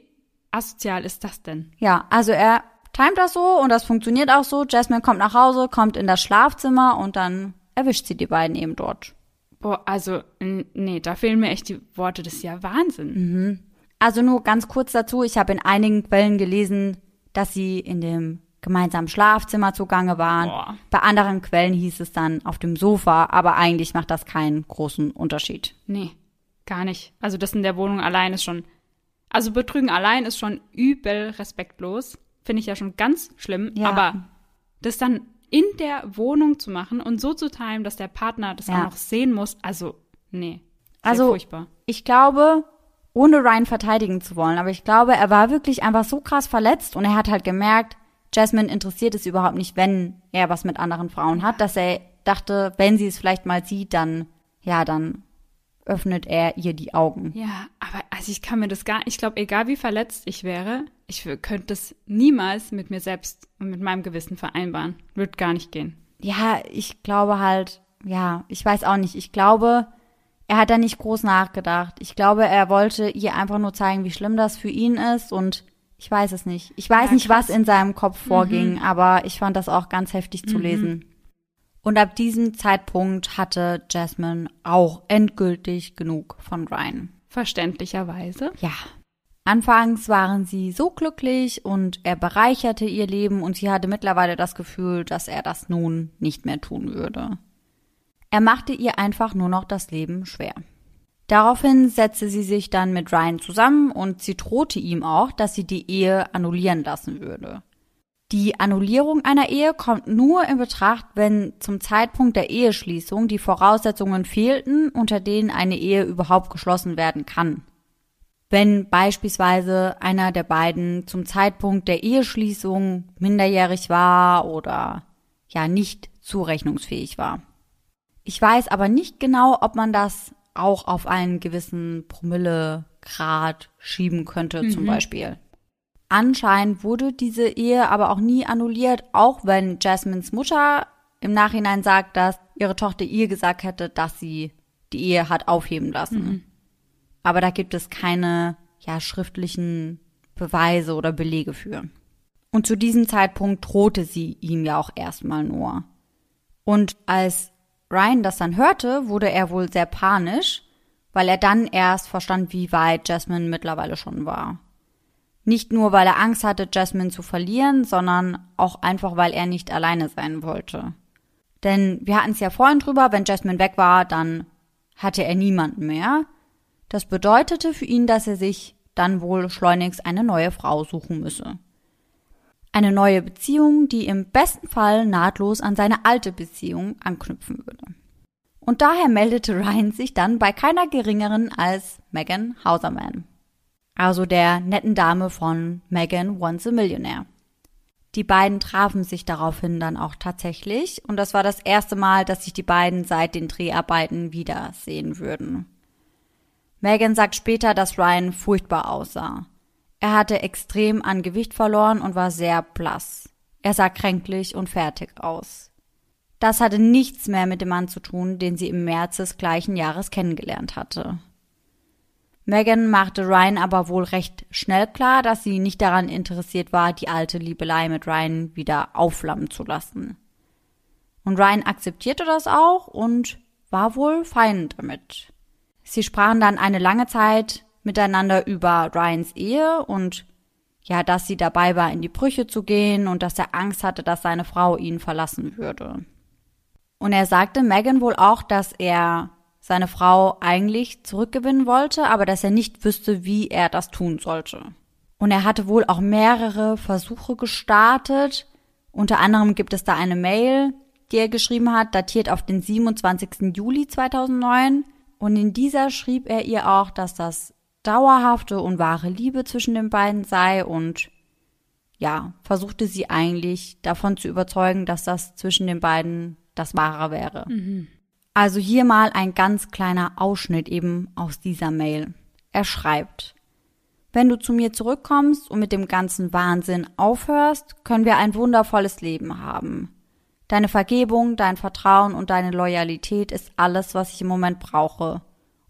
asozial ist das denn? Ja, also er timet das so und das funktioniert auch so. Jasmine kommt nach Hause, kommt in das Schlafzimmer und dann erwischt sie die beiden eben dort. Boah, also, nee, da fehlen mir echt die Worte. Das ist ja Wahnsinn. Mhm. Also nur ganz kurz dazu. Ich habe in einigen Quellen gelesen, dass sie in dem gemeinsamen Schlafzimmer zugange waren. Boah. Bei anderen Quellen hieß es dann auf dem Sofa, aber eigentlich macht das keinen großen Unterschied. Nee, gar nicht. Also das in der Wohnung allein ist schon also Betrügen allein ist schon übel respektlos. Finde ich ja schon ganz schlimm. Ja. Aber das dann in der Wohnung zu machen und so zu timen, dass der Partner das ja. auch noch sehen muss, also nee. Also furchtbar. ich glaube, ohne Ryan verteidigen zu wollen, aber ich glaube, er war wirklich einfach so krass verletzt und er hat halt gemerkt, Jasmine interessiert es überhaupt nicht, wenn er was mit anderen Frauen hat, dass er dachte, wenn sie es vielleicht mal sieht, dann, ja, dann öffnet er ihr die Augen. Ja, aber also ich kann mir das gar, ich glaube, egal wie verletzt ich wäre, ich könnte das niemals mit mir selbst und mit meinem Gewissen vereinbaren. Wird gar nicht gehen. Ja, ich glaube halt, ja, ich weiß auch nicht. Ich glaube, er hat da nicht groß nachgedacht. Ich glaube, er wollte ihr einfach nur zeigen, wie schlimm das für ihn ist und ich weiß es nicht. Ich weiß ja, nicht, was in seinem Kopf vorging, mhm. aber ich fand das auch ganz heftig zu mhm. lesen. Und ab diesem Zeitpunkt hatte Jasmine auch endgültig genug von Ryan. Verständlicherweise. Ja. Anfangs waren sie so glücklich und er bereicherte ihr Leben und sie hatte mittlerweile das Gefühl, dass er das nun nicht mehr tun würde. Er machte ihr einfach nur noch das Leben schwer. Daraufhin setzte sie sich dann mit Ryan zusammen und sie drohte ihm auch, dass sie die Ehe annullieren lassen würde. Die Annullierung einer Ehe kommt nur in Betracht, wenn zum Zeitpunkt der Eheschließung die Voraussetzungen fehlten, unter denen eine Ehe überhaupt geschlossen werden kann. Wenn beispielsweise einer der beiden zum Zeitpunkt der Eheschließung minderjährig war oder ja nicht zurechnungsfähig war. Ich weiß aber nicht genau, ob man das auch auf einen gewissen Promillegrad schieben könnte, mhm. zum Beispiel. Anscheinend wurde diese Ehe aber auch nie annulliert, auch wenn Jasmines Mutter im Nachhinein sagt, dass ihre Tochter ihr gesagt hätte, dass sie die Ehe hat aufheben lassen. Mhm. Aber da gibt es keine ja, schriftlichen Beweise oder Belege für. Und zu diesem Zeitpunkt drohte sie ihm ja auch erstmal nur. Und als Ryan das dann hörte, wurde er wohl sehr panisch, weil er dann erst verstand, wie weit Jasmine mittlerweile schon war. Nicht nur, weil er Angst hatte, Jasmine zu verlieren, sondern auch einfach, weil er nicht alleine sein wollte. Denn wir hatten es ja vorhin drüber, wenn Jasmine weg war, dann hatte er niemanden mehr. Das bedeutete für ihn, dass er sich dann wohl schleunigst eine neue Frau suchen müsse. Eine neue Beziehung, die im besten Fall nahtlos an seine alte Beziehung anknüpfen würde. Und daher meldete Ryan sich dann bei keiner geringeren als Megan Hauserman also der netten Dame von Megan Once a Millionaire. Die beiden trafen sich daraufhin dann auch tatsächlich und das war das erste Mal, dass sich die beiden seit den Dreharbeiten wiedersehen würden. Megan sagt später, dass Ryan furchtbar aussah. Er hatte extrem an Gewicht verloren und war sehr blass. Er sah kränklich und fertig aus. Das hatte nichts mehr mit dem Mann zu tun, den sie im März des gleichen Jahres kennengelernt hatte. Megan machte Ryan aber wohl recht schnell klar, dass sie nicht daran interessiert war, die alte Liebelei mit Ryan wieder aufflammen zu lassen. Und Ryan akzeptierte das auch und war wohl fein damit. Sie sprachen dann eine lange Zeit miteinander über Ryans Ehe und ja, dass sie dabei war, in die Brüche zu gehen und dass er Angst hatte, dass seine Frau ihn verlassen würde. Und er sagte Megan wohl auch, dass er seine Frau eigentlich zurückgewinnen wollte, aber dass er nicht wüsste, wie er das tun sollte. Und er hatte wohl auch mehrere Versuche gestartet. Unter anderem gibt es da eine Mail, die er geschrieben hat, datiert auf den 27. Juli 2009. Und in dieser schrieb er ihr auch, dass das dauerhafte und wahre Liebe zwischen den beiden sei und ja, versuchte sie eigentlich davon zu überzeugen, dass das zwischen den beiden das Wahre wäre. Mhm. Also hier mal ein ganz kleiner Ausschnitt eben aus dieser Mail. Er schreibt, wenn du zu mir zurückkommst und mit dem ganzen Wahnsinn aufhörst, können wir ein wundervolles Leben haben. Deine Vergebung, dein Vertrauen und deine Loyalität ist alles, was ich im Moment brauche.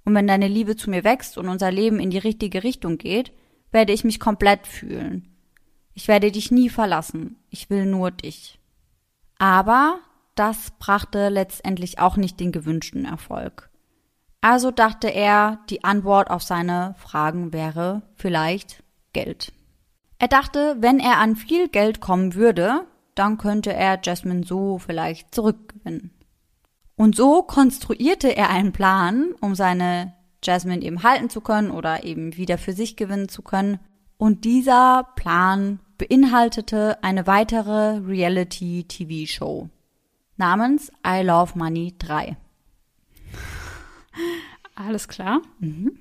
Und wenn deine Liebe zu mir wächst und unser Leben in die richtige Richtung geht, werde ich mich komplett fühlen. Ich werde dich nie verlassen. Ich will nur dich. Aber das brachte letztendlich auch nicht den gewünschten Erfolg. Also dachte er, die Antwort auf seine Fragen wäre vielleicht Geld. Er dachte, wenn er an viel Geld kommen würde, dann könnte er Jasmine so vielleicht zurückgewinnen. Und so konstruierte er einen Plan, um seine Jasmine eben halten zu können oder eben wieder für sich gewinnen zu können. Und dieser Plan beinhaltete eine weitere Reality-TV-Show namens I Love Money 3. Alles klar. Mhm.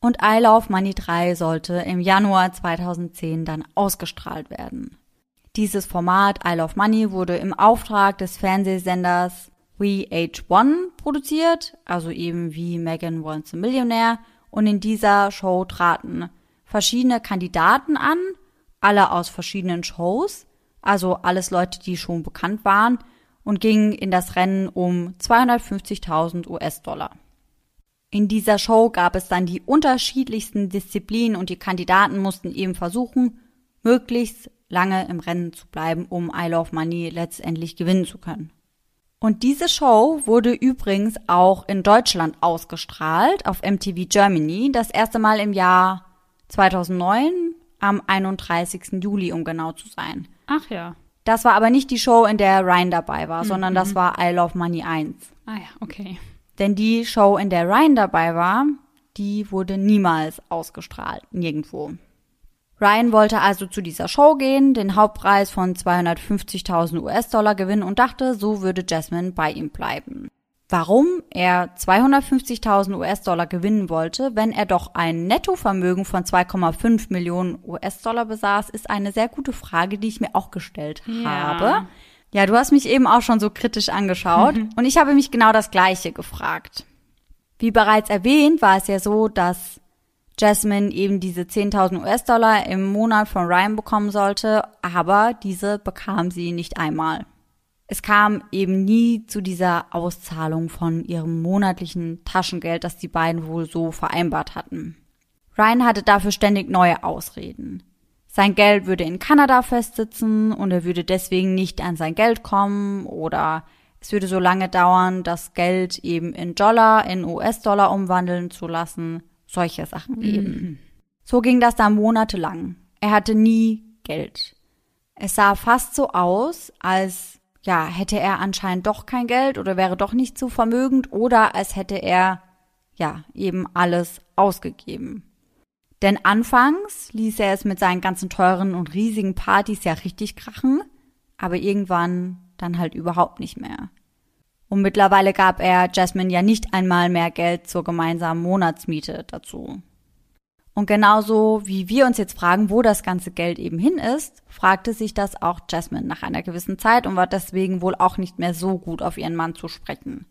Und I Love Money 3 sollte im Januar 2010 dann ausgestrahlt werden. Dieses Format I Love Money wurde im Auftrag des Fernsehsenders VH1 produziert, also eben wie Megan Wants a Millionaire, und in dieser Show traten verschiedene Kandidaten an, alle aus verschiedenen Shows, also alles Leute, die schon bekannt waren, und gingen in das Rennen um 250.000 US-Dollar. In dieser Show gab es dann die unterschiedlichsten Disziplinen und die Kandidaten mussten eben versuchen, möglichst lange im Rennen zu bleiben, um I Love Money letztendlich gewinnen zu können. Und diese Show wurde übrigens auch in Deutschland ausgestrahlt auf MTV Germany, das erste Mal im Jahr 2009 am 31. Juli, um genau zu sein. Ach ja. Das war aber nicht die Show, in der Ryan dabei war, mhm. sondern das mhm. war I Love Money 1. Ah ja, okay. Denn die Show, in der Ryan dabei war, die wurde niemals ausgestrahlt, nirgendwo. Ryan wollte also zu dieser Show gehen, den Hauptpreis von 250.000 US-Dollar gewinnen und dachte, so würde Jasmine bei ihm bleiben. Warum er 250.000 US-Dollar gewinnen wollte, wenn er doch ein Nettovermögen von 2,5 Millionen US-Dollar besaß, ist eine sehr gute Frage, die ich mir auch gestellt ja. habe. Ja, du hast mich eben auch schon so kritisch angeschaut und ich habe mich genau das Gleiche gefragt. Wie bereits erwähnt, war es ja so, dass Jasmine eben diese 10.000 US-Dollar im Monat von Ryan bekommen sollte, aber diese bekam sie nicht einmal. Es kam eben nie zu dieser Auszahlung von ihrem monatlichen Taschengeld, das die beiden wohl so vereinbart hatten. Ryan hatte dafür ständig neue Ausreden. Sein Geld würde in Kanada festsitzen und er würde deswegen nicht an sein Geld kommen oder es würde so lange dauern, das Geld eben in Dollar, in US-Dollar umwandeln zu lassen solche Sachen mhm. eben. So ging das dann monatelang. Er hatte nie Geld. Es sah fast so aus, als ja, hätte er anscheinend doch kein Geld oder wäre doch nicht so vermögend oder als hätte er ja, eben alles ausgegeben. Denn anfangs ließ er es mit seinen ganzen teuren und riesigen Partys ja richtig krachen, aber irgendwann dann halt überhaupt nicht mehr. Und mittlerweile gab er Jasmine ja nicht einmal mehr Geld zur gemeinsamen Monatsmiete dazu. Und genauso wie wir uns jetzt fragen, wo das ganze Geld eben hin ist, fragte sich das auch Jasmine nach einer gewissen Zeit und war deswegen wohl auch nicht mehr so gut auf ihren Mann zu sprechen.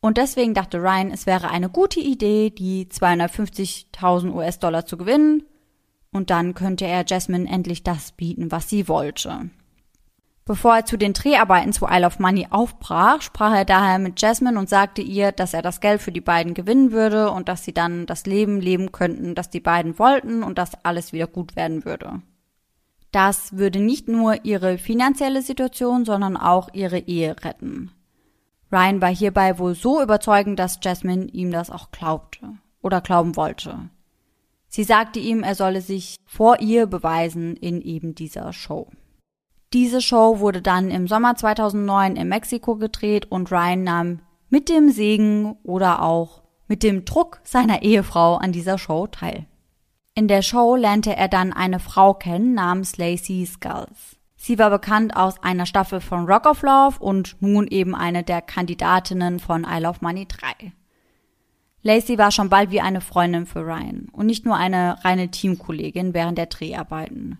Und deswegen dachte Ryan, es wäre eine gute Idee, die 250.000 US-Dollar zu gewinnen. Und dann könnte er Jasmine endlich das bieten, was sie wollte. Bevor er zu den Dreharbeiten zu Isle of Money aufbrach, sprach er daher mit Jasmine und sagte ihr, dass er das Geld für die beiden gewinnen würde und dass sie dann das Leben leben könnten, das die beiden wollten und dass alles wieder gut werden würde. Das würde nicht nur ihre finanzielle Situation, sondern auch ihre Ehe retten. Ryan war hierbei wohl so überzeugend, dass Jasmine ihm das auch glaubte oder glauben wollte. Sie sagte ihm, er solle sich vor ihr beweisen in eben dieser Show. Diese Show wurde dann im Sommer 2009 in Mexiko gedreht und Ryan nahm mit dem Segen oder auch mit dem Druck seiner Ehefrau an dieser Show teil. In der Show lernte er dann eine Frau kennen namens Lacey Skulls. Sie war bekannt aus einer Staffel von Rock of Love und nun eben eine der Kandidatinnen von I Love Money 3. Lacey war schon bald wie eine Freundin für Ryan und nicht nur eine reine Teamkollegin während der Dreharbeiten.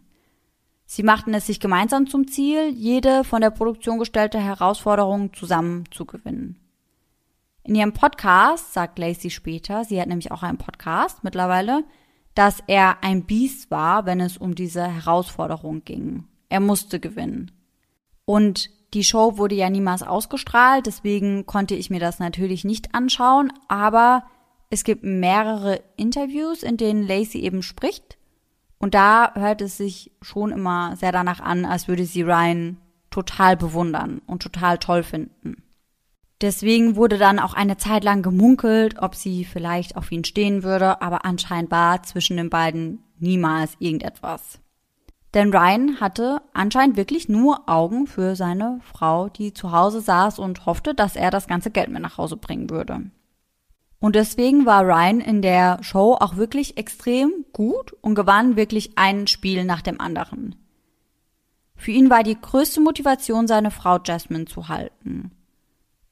Sie machten es sich gemeinsam zum Ziel, jede von der Produktion gestellte Herausforderung zusammen zu gewinnen. In ihrem Podcast sagt Lacey später, sie hat nämlich auch einen Podcast mittlerweile, dass er ein Biest war, wenn es um diese Herausforderung ging. Er musste gewinnen. Und die Show wurde ja niemals ausgestrahlt, deswegen konnte ich mir das natürlich nicht anschauen, aber es gibt mehrere Interviews, in denen Lacey eben spricht und da hört es sich schon immer sehr danach an, als würde sie Ryan total bewundern und total toll finden. Deswegen wurde dann auch eine Zeit lang gemunkelt, ob sie vielleicht auf ihn stehen würde, aber anscheinend war zwischen den beiden niemals irgendetwas. Denn Ryan hatte anscheinend wirklich nur Augen für seine Frau, die zu Hause saß und hoffte, dass er das ganze Geld mit nach Hause bringen würde. Und deswegen war Ryan in der Show auch wirklich extrem gut und gewann wirklich ein Spiel nach dem anderen. Für ihn war die größte Motivation, seine Frau Jasmine zu halten.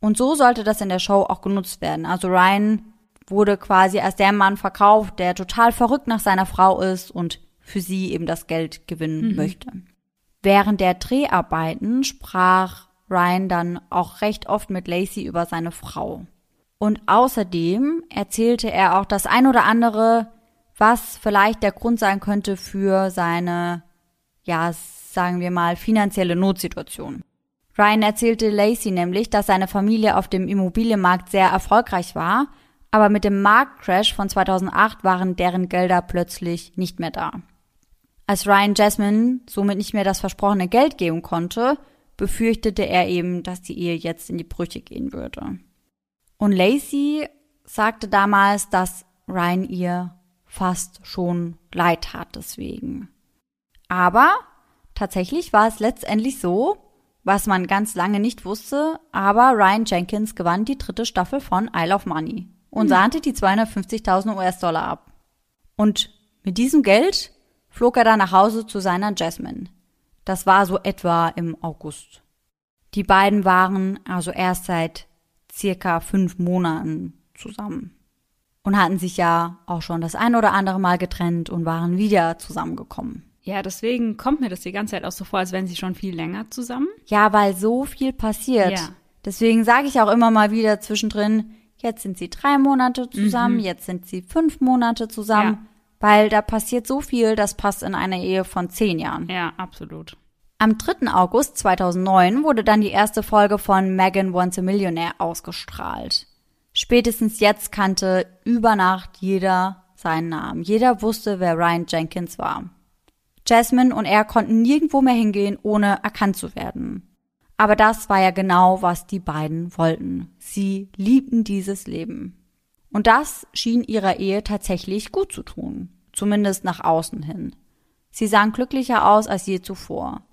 Und so sollte das in der Show auch genutzt werden. Also Ryan wurde quasi als der Mann verkauft, der total verrückt nach seiner Frau ist und für sie eben das Geld gewinnen mhm. möchte. Während der Dreharbeiten sprach Ryan dann auch recht oft mit Lacey über seine Frau. Und außerdem erzählte er auch das ein oder andere, was vielleicht der Grund sein könnte für seine, ja, sagen wir mal, finanzielle Notsituation. Ryan erzählte Lacey nämlich, dass seine Familie auf dem Immobilienmarkt sehr erfolgreich war, aber mit dem Marktcrash von 2008 waren deren Gelder plötzlich nicht mehr da. Als Ryan Jasmine somit nicht mehr das versprochene Geld geben konnte, befürchtete er eben, dass die Ehe jetzt in die Brüche gehen würde. Und Lacey sagte damals, dass Ryan ihr fast schon leid tat deswegen. Aber tatsächlich war es letztendlich so, was man ganz lange nicht wusste, aber Ryan Jenkins gewann die dritte Staffel von Isle of Money und hm. sahnte die 250.000 US-Dollar ab. Und mit diesem Geld flog er dann nach Hause zu seiner Jasmine. Das war so etwa im August. Die beiden waren also erst seit circa fünf Monaten zusammen und hatten sich ja auch schon das ein oder andere Mal getrennt und waren wieder zusammengekommen. Ja, deswegen kommt mir das die ganze Zeit auch so vor, als wären sie schon viel länger zusammen. Ja, weil so viel passiert. Ja. Deswegen sage ich auch immer mal wieder zwischendrin, jetzt sind sie drei Monate zusammen, mhm. jetzt sind sie fünf Monate zusammen, ja. weil da passiert so viel, das passt in eine Ehe von zehn Jahren. Ja, absolut. Am 3. August 2009 wurde dann die erste Folge von Megan Wants a Millionaire ausgestrahlt. Spätestens jetzt kannte über Nacht jeder seinen Namen. Jeder wusste, wer Ryan Jenkins war. Jasmine und er konnten nirgendwo mehr hingehen, ohne erkannt zu werden. Aber das war ja genau, was die beiden wollten. Sie liebten dieses Leben. Und das schien ihrer Ehe tatsächlich gut zu tun. Zumindest nach außen hin. Sie sahen glücklicher aus als je zuvor.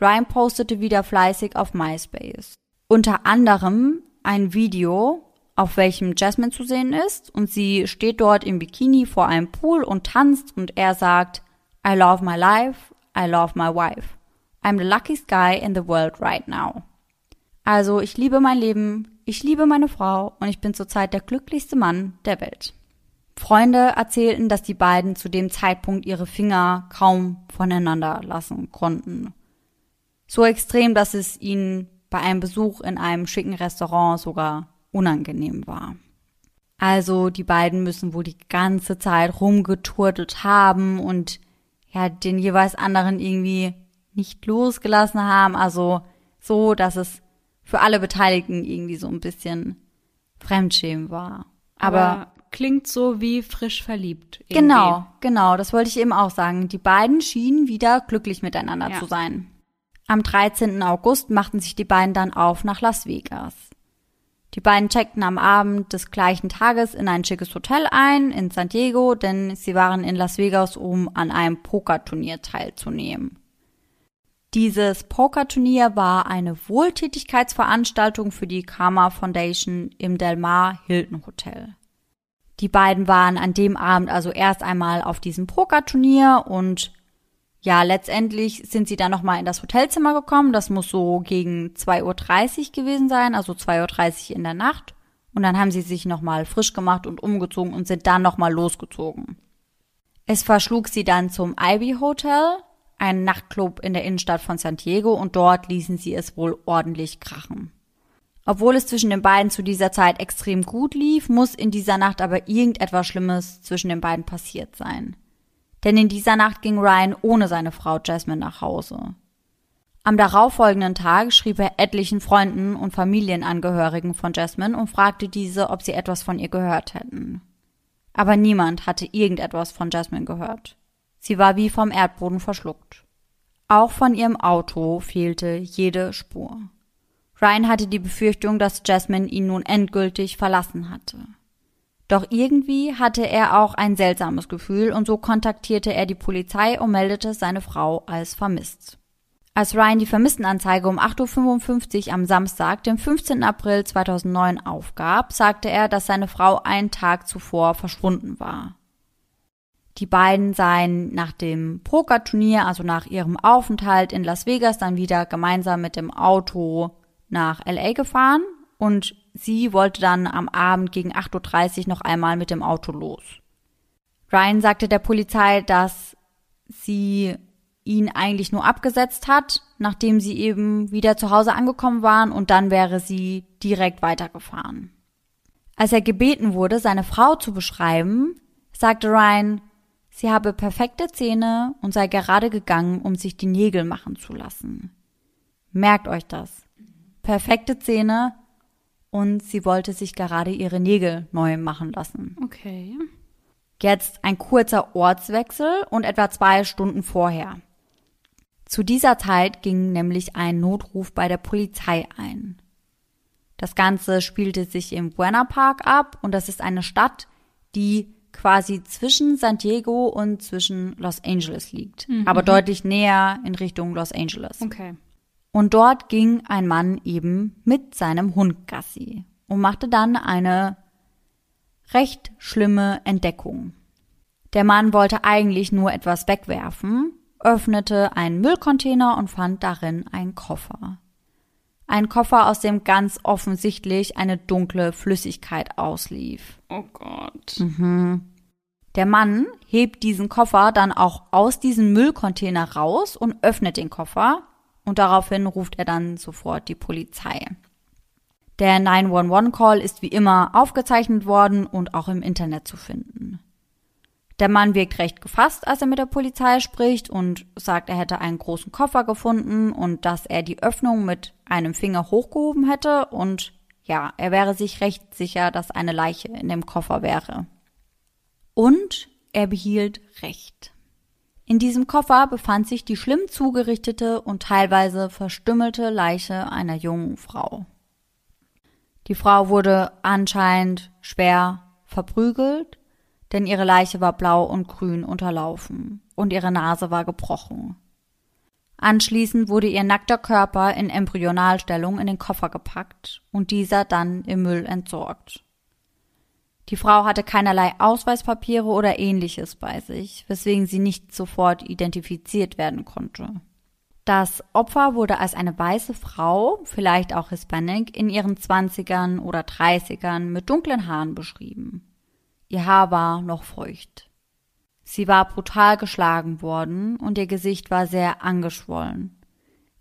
Ryan postete wieder fleißig auf MySpace. Unter anderem ein Video, auf welchem Jasmine zu sehen ist und sie steht dort im Bikini vor einem Pool und tanzt und er sagt, I love my life, I love my wife. I'm the luckiest guy in the world right now. Also, ich liebe mein Leben, ich liebe meine Frau und ich bin zurzeit der glücklichste Mann der Welt. Freunde erzählten, dass die beiden zu dem Zeitpunkt ihre Finger kaum voneinander lassen konnten. So extrem, dass es ihnen bei einem Besuch in einem schicken Restaurant sogar unangenehm war. Also die beiden müssen wohl die ganze Zeit rumgeturtelt haben und ja, den jeweils anderen irgendwie nicht losgelassen haben. Also so, dass es für alle Beteiligten irgendwie so ein bisschen Fremdschämen war. Aber, Aber klingt so wie frisch verliebt. Irgendwie. Genau, genau, das wollte ich eben auch sagen. Die beiden schienen wieder glücklich miteinander ja. zu sein. Am 13. August machten sich die beiden dann auf nach Las Vegas. Die beiden checkten am Abend des gleichen Tages in ein schickes Hotel ein in San Diego, denn sie waren in Las Vegas, um an einem Pokerturnier teilzunehmen. Dieses Pokerturnier war eine Wohltätigkeitsveranstaltung für die Karma Foundation im Del Mar Hilton Hotel. Die beiden waren an dem Abend also erst einmal auf diesem Pokerturnier und ja, letztendlich sind sie dann nochmal in das Hotelzimmer gekommen. Das muss so gegen 2.30 Uhr gewesen sein, also 2.30 Uhr in der Nacht. Und dann haben sie sich nochmal frisch gemacht und umgezogen und sind dann nochmal losgezogen. Es verschlug sie dann zum Ivy Hotel, ein Nachtclub in der Innenstadt von San Diego, und dort ließen sie es wohl ordentlich krachen. Obwohl es zwischen den beiden zu dieser Zeit extrem gut lief, muss in dieser Nacht aber irgendetwas Schlimmes zwischen den beiden passiert sein denn in dieser Nacht ging Ryan ohne seine Frau Jasmine nach Hause. Am darauffolgenden Tag schrieb er etlichen Freunden und Familienangehörigen von Jasmine und fragte diese, ob sie etwas von ihr gehört hätten. Aber niemand hatte irgendetwas von Jasmine gehört. Sie war wie vom Erdboden verschluckt. Auch von ihrem Auto fehlte jede Spur. Ryan hatte die Befürchtung, dass Jasmine ihn nun endgültig verlassen hatte. Doch irgendwie hatte er auch ein seltsames Gefühl und so kontaktierte er die Polizei und meldete seine Frau als vermisst. Als Ryan die Vermisstenanzeige um 8.55 Uhr am Samstag, dem 15. April 2009 aufgab, sagte er, dass seine Frau einen Tag zuvor verschwunden war. Die beiden seien nach dem Pokerturnier, also nach ihrem Aufenthalt in Las Vegas, dann wieder gemeinsam mit dem Auto nach LA gefahren und sie wollte dann am Abend gegen 8.30 Uhr noch einmal mit dem Auto los. Ryan sagte der Polizei, dass sie ihn eigentlich nur abgesetzt hat, nachdem sie eben wieder zu Hause angekommen waren und dann wäre sie direkt weitergefahren. Als er gebeten wurde, seine Frau zu beschreiben, sagte Ryan, sie habe perfekte Zähne und sei gerade gegangen, um sich die Nägel machen zu lassen. Merkt euch das. Perfekte Zähne und sie wollte sich gerade ihre Nägel neu machen lassen. Okay. Jetzt ein kurzer Ortswechsel und etwa zwei Stunden vorher. Zu dieser Zeit ging nämlich ein Notruf bei der Polizei ein. Das Ganze spielte sich im Buena Park ab und das ist eine Stadt, die quasi zwischen San Diego und zwischen Los Angeles liegt, mhm. aber deutlich näher in Richtung Los Angeles. Okay. Und dort ging ein Mann eben mit seinem Hund Gassi und machte dann eine recht schlimme Entdeckung. Der Mann wollte eigentlich nur etwas wegwerfen, öffnete einen Müllcontainer und fand darin einen Koffer. Ein Koffer, aus dem ganz offensichtlich eine dunkle Flüssigkeit auslief. Oh Gott. Mhm. Der Mann hebt diesen Koffer dann auch aus diesem Müllcontainer raus und öffnet den Koffer und daraufhin ruft er dann sofort die Polizei. Der 911-Call ist wie immer aufgezeichnet worden und auch im Internet zu finden. Der Mann wirkt recht gefasst, als er mit der Polizei spricht und sagt, er hätte einen großen Koffer gefunden und dass er die Öffnung mit einem Finger hochgehoben hätte und ja, er wäre sich recht sicher, dass eine Leiche in dem Koffer wäre. Und er behielt Recht. In diesem Koffer befand sich die schlimm zugerichtete und teilweise verstümmelte Leiche einer jungen Frau. Die Frau wurde anscheinend schwer verprügelt denn ihre Leiche war blau und grün unterlaufen und ihre Nase war gebrochen. Anschließend wurde ihr nackter Körper in Embryonalstellung in den Koffer gepackt und dieser dann im Müll entsorgt. Die Frau hatte keinerlei Ausweispapiere oder ähnliches bei sich, weswegen sie nicht sofort identifiziert werden konnte. Das Opfer wurde als eine weiße Frau, vielleicht auch Hispanic, in ihren Zwanzigern oder Dreißigern mit dunklen Haaren beschrieben. Ihr Haar war noch feucht. Sie war brutal geschlagen worden und ihr Gesicht war sehr angeschwollen.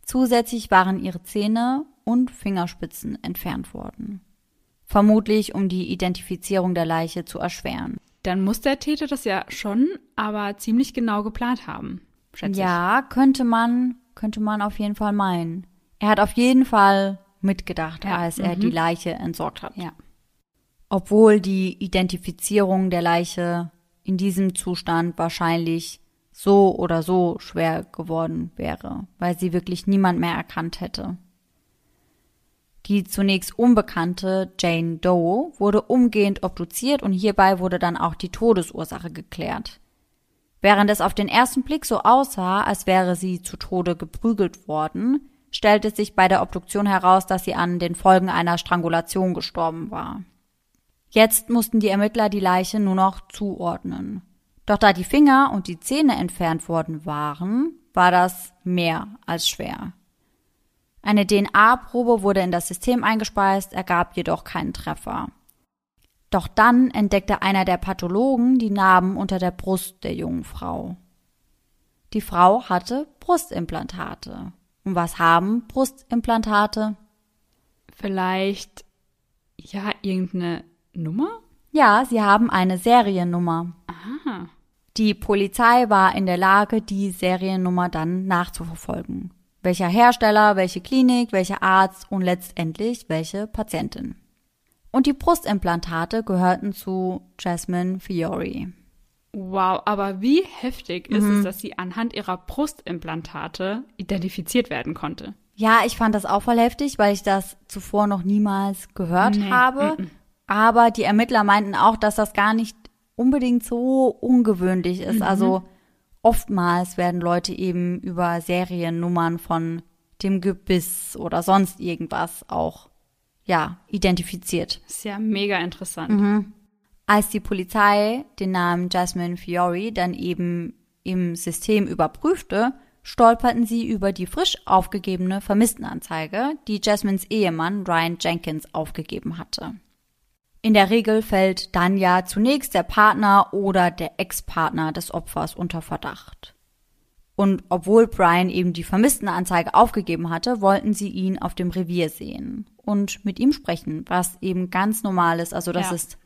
Zusätzlich waren ihre Zähne und Fingerspitzen entfernt worden. Vermutlich, um die Identifizierung der Leiche zu erschweren. Dann muss der Täter das ja schon, aber ziemlich genau geplant haben, schätze ja, ich. könnte man, könnte man auf jeden Fall meinen. Er hat auf jeden Fall mitgedacht, ja. als er mhm. die Leiche entsorgt hat. Ja obwohl die Identifizierung der Leiche in diesem Zustand wahrscheinlich so oder so schwer geworden wäre, weil sie wirklich niemand mehr erkannt hätte. Die zunächst unbekannte Jane Doe wurde umgehend obduziert und hierbei wurde dann auch die Todesursache geklärt. Während es auf den ersten Blick so aussah, als wäre sie zu Tode geprügelt worden, stellte sich bei der Obduktion heraus, dass sie an den Folgen einer Strangulation gestorben war. Jetzt mussten die Ermittler die Leiche nur noch zuordnen. Doch da die Finger und die Zähne entfernt worden waren, war das mehr als schwer. Eine DNA-Probe wurde in das System eingespeist, ergab jedoch keinen Treffer. Doch dann entdeckte einer der Pathologen die Narben unter der Brust der jungen Frau. Die Frau hatte Brustimplantate. Und was haben Brustimplantate? Vielleicht, ja, irgendeine Nummer? Ja, sie haben eine Seriennummer. Aha. Die Polizei war in der Lage, die Seriennummer dann nachzuverfolgen. Welcher Hersteller, welche Klinik, welcher Arzt und letztendlich welche Patientin. Und die Brustimplantate gehörten zu Jasmine Fiori. Wow, aber wie heftig mhm. ist es, mhm. dass sie anhand ihrer Brustimplantate identifiziert werden konnte? Ja, ich fand das auch voll heftig, weil ich das zuvor noch niemals gehört nee. habe. -mm. Aber die Ermittler meinten auch, dass das gar nicht unbedingt so ungewöhnlich ist. Mhm. Also oftmals werden Leute eben über Seriennummern von dem Gebiss oder sonst irgendwas auch ja identifiziert. Ist ja mega interessant. Mhm. Als die Polizei den Namen Jasmine Fiori dann eben im System überprüfte, stolperten sie über die frisch aufgegebene Vermisstenanzeige, die Jasmines Ehemann Ryan Jenkins aufgegeben hatte. In der Regel fällt dann ja zunächst der Partner oder der Ex-Partner des Opfers unter Verdacht. Und obwohl Brian eben die Vermisstenanzeige aufgegeben hatte, wollten sie ihn auf dem Revier sehen und mit ihm sprechen, was eben ganz normal ist. Also das ja. ist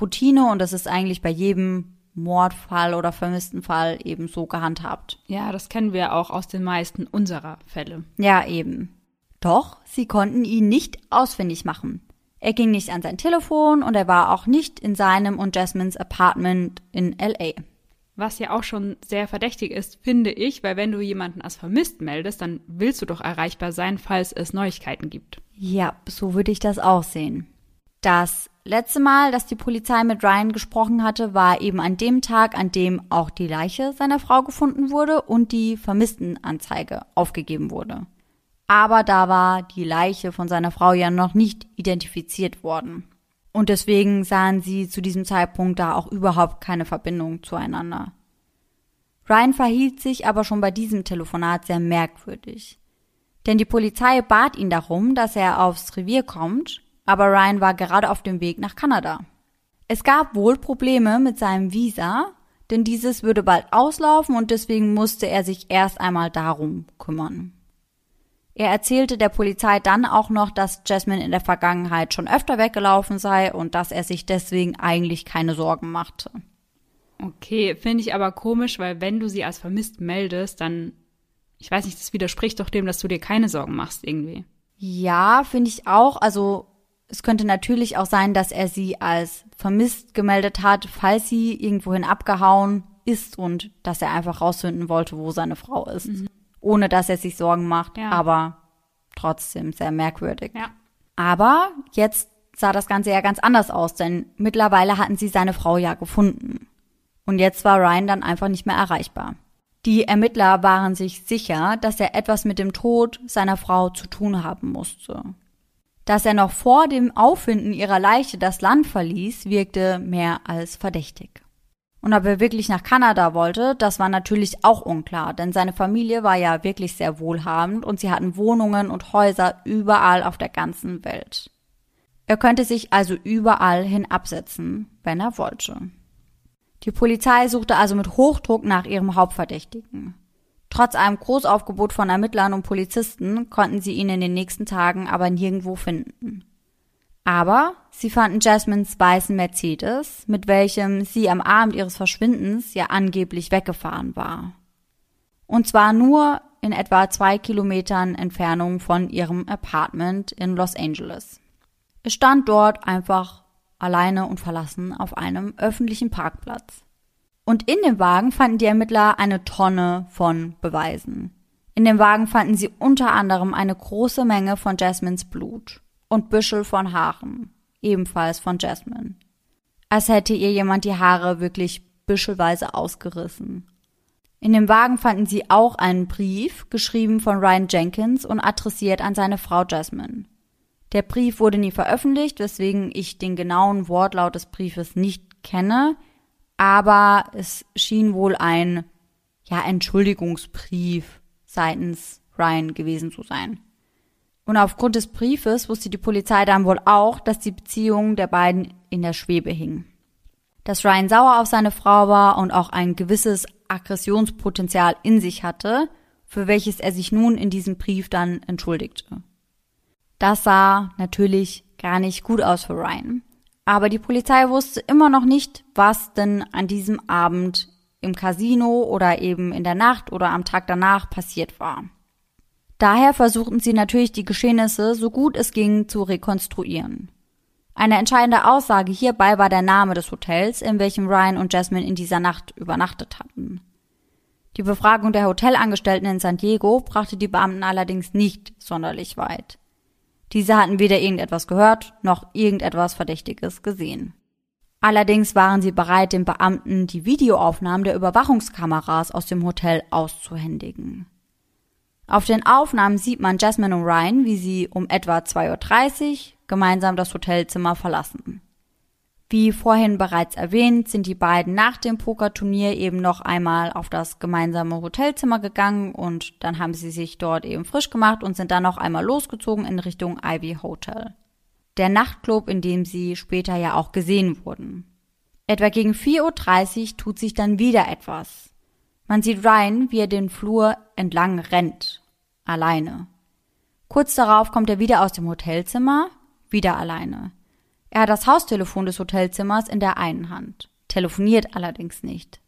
Routine und das ist eigentlich bei jedem Mordfall oder vermissten Fall eben so gehandhabt. Ja, das kennen wir auch aus den meisten unserer Fälle. Ja, eben. Doch sie konnten ihn nicht ausfindig machen. Er ging nicht an sein Telefon und er war auch nicht in seinem und Jasmines Apartment in LA. Was ja auch schon sehr verdächtig ist, finde ich, weil wenn du jemanden als vermisst meldest, dann willst du doch erreichbar sein, falls es Neuigkeiten gibt. Ja, so würde ich das auch sehen. Das letzte Mal, dass die Polizei mit Ryan gesprochen hatte, war eben an dem Tag, an dem auch die Leiche seiner Frau gefunden wurde und die Vermisstenanzeige aufgegeben wurde. Aber da war die Leiche von seiner Frau ja noch nicht identifiziert worden. Und deswegen sahen sie zu diesem Zeitpunkt da auch überhaupt keine Verbindung zueinander. Ryan verhielt sich aber schon bei diesem Telefonat sehr merkwürdig. Denn die Polizei bat ihn darum, dass er aufs Revier kommt aber Ryan war gerade auf dem Weg nach Kanada. Es gab wohl Probleme mit seinem Visa, denn dieses würde bald auslaufen und deswegen musste er sich erst einmal darum kümmern. Er erzählte der Polizei dann auch noch, dass Jasmine in der Vergangenheit schon öfter weggelaufen sei und dass er sich deswegen eigentlich keine Sorgen machte. Okay, finde ich aber komisch, weil wenn du sie als vermisst meldest, dann, ich weiß nicht, das widerspricht doch dem, dass du dir keine Sorgen machst irgendwie. Ja, finde ich auch. Also es könnte natürlich auch sein, dass er sie als vermisst gemeldet hat, falls sie irgendwohin abgehauen ist und dass er einfach rausfinden wollte, wo seine Frau ist. Mhm. Ohne dass er sich Sorgen macht, ja. aber trotzdem sehr merkwürdig. Ja. Aber jetzt sah das Ganze ja ganz anders aus, denn mittlerweile hatten sie seine Frau ja gefunden. Und jetzt war Ryan dann einfach nicht mehr erreichbar. Die Ermittler waren sich sicher, dass er etwas mit dem Tod seiner Frau zu tun haben musste. Dass er noch vor dem Auffinden ihrer Leiche das Land verließ, wirkte mehr als verdächtig. Und ob er wirklich nach Kanada wollte, das war natürlich auch unklar, denn seine Familie war ja wirklich sehr wohlhabend und sie hatten Wohnungen und Häuser überall auf der ganzen Welt. Er könnte sich also überall hin absetzen, wenn er wollte. Die Polizei suchte also mit Hochdruck nach ihrem Hauptverdächtigen. Trotz einem Großaufgebot von Ermittlern und Polizisten konnten sie ihn in den nächsten Tagen aber nirgendwo finden. Aber sie fanden Jasmines weißen Mercedes, mit welchem sie am Abend ihres Verschwindens ja angeblich weggefahren war. Und zwar nur in etwa zwei Kilometern Entfernung von ihrem Apartment in Los Angeles. Es stand dort einfach alleine und verlassen auf einem öffentlichen Parkplatz. Und in dem Wagen fanden die Ermittler eine Tonne von Beweisen. In dem Wagen fanden sie unter anderem eine große Menge von Jasmines Blut und Büschel von Haaren, ebenfalls von Jasmine. Als hätte ihr jemand die Haare wirklich büschelweise ausgerissen. In dem Wagen fanden sie auch einen Brief, geschrieben von Ryan Jenkins und adressiert an seine Frau Jasmine. Der Brief wurde nie veröffentlicht, weswegen ich den genauen Wortlaut des Briefes nicht kenne aber es schien wohl ein ja, Entschuldigungsbrief seitens Ryan gewesen zu sein. Und aufgrund des Briefes wusste die Polizei dann wohl auch, dass die Beziehung der beiden in der Schwebe hing. Dass Ryan sauer auf seine Frau war und auch ein gewisses Aggressionspotenzial in sich hatte, für welches er sich nun in diesem Brief dann entschuldigte. Das sah natürlich gar nicht gut aus für Ryan. Aber die Polizei wusste immer noch nicht, was denn an diesem Abend im Casino oder eben in der Nacht oder am Tag danach passiert war. Daher versuchten sie natürlich die Geschehnisse so gut es ging zu rekonstruieren. Eine entscheidende Aussage hierbei war der Name des Hotels, in welchem Ryan und Jasmine in dieser Nacht übernachtet hatten. Die Befragung der Hotelangestellten in San Diego brachte die Beamten allerdings nicht sonderlich weit. Diese hatten weder irgendetwas gehört noch irgendetwas Verdächtiges gesehen. Allerdings waren sie bereit, den Beamten die Videoaufnahmen der Überwachungskameras aus dem Hotel auszuhändigen. Auf den Aufnahmen sieht man Jasmine und Ryan, wie sie um etwa 2.30 Uhr gemeinsam das Hotelzimmer verlassen. Wie vorhin bereits erwähnt, sind die beiden nach dem Pokerturnier eben noch einmal auf das gemeinsame Hotelzimmer gegangen und dann haben sie sich dort eben frisch gemacht und sind dann noch einmal losgezogen in Richtung Ivy Hotel. Der Nachtclub, in dem sie später ja auch gesehen wurden. Etwa gegen 4.30 Uhr tut sich dann wieder etwas. Man sieht Ryan, wie er den Flur entlang rennt. Alleine. Kurz darauf kommt er wieder aus dem Hotelzimmer, wieder alleine. Er hat das Haustelefon des Hotelzimmers in der einen Hand, telefoniert allerdings nicht.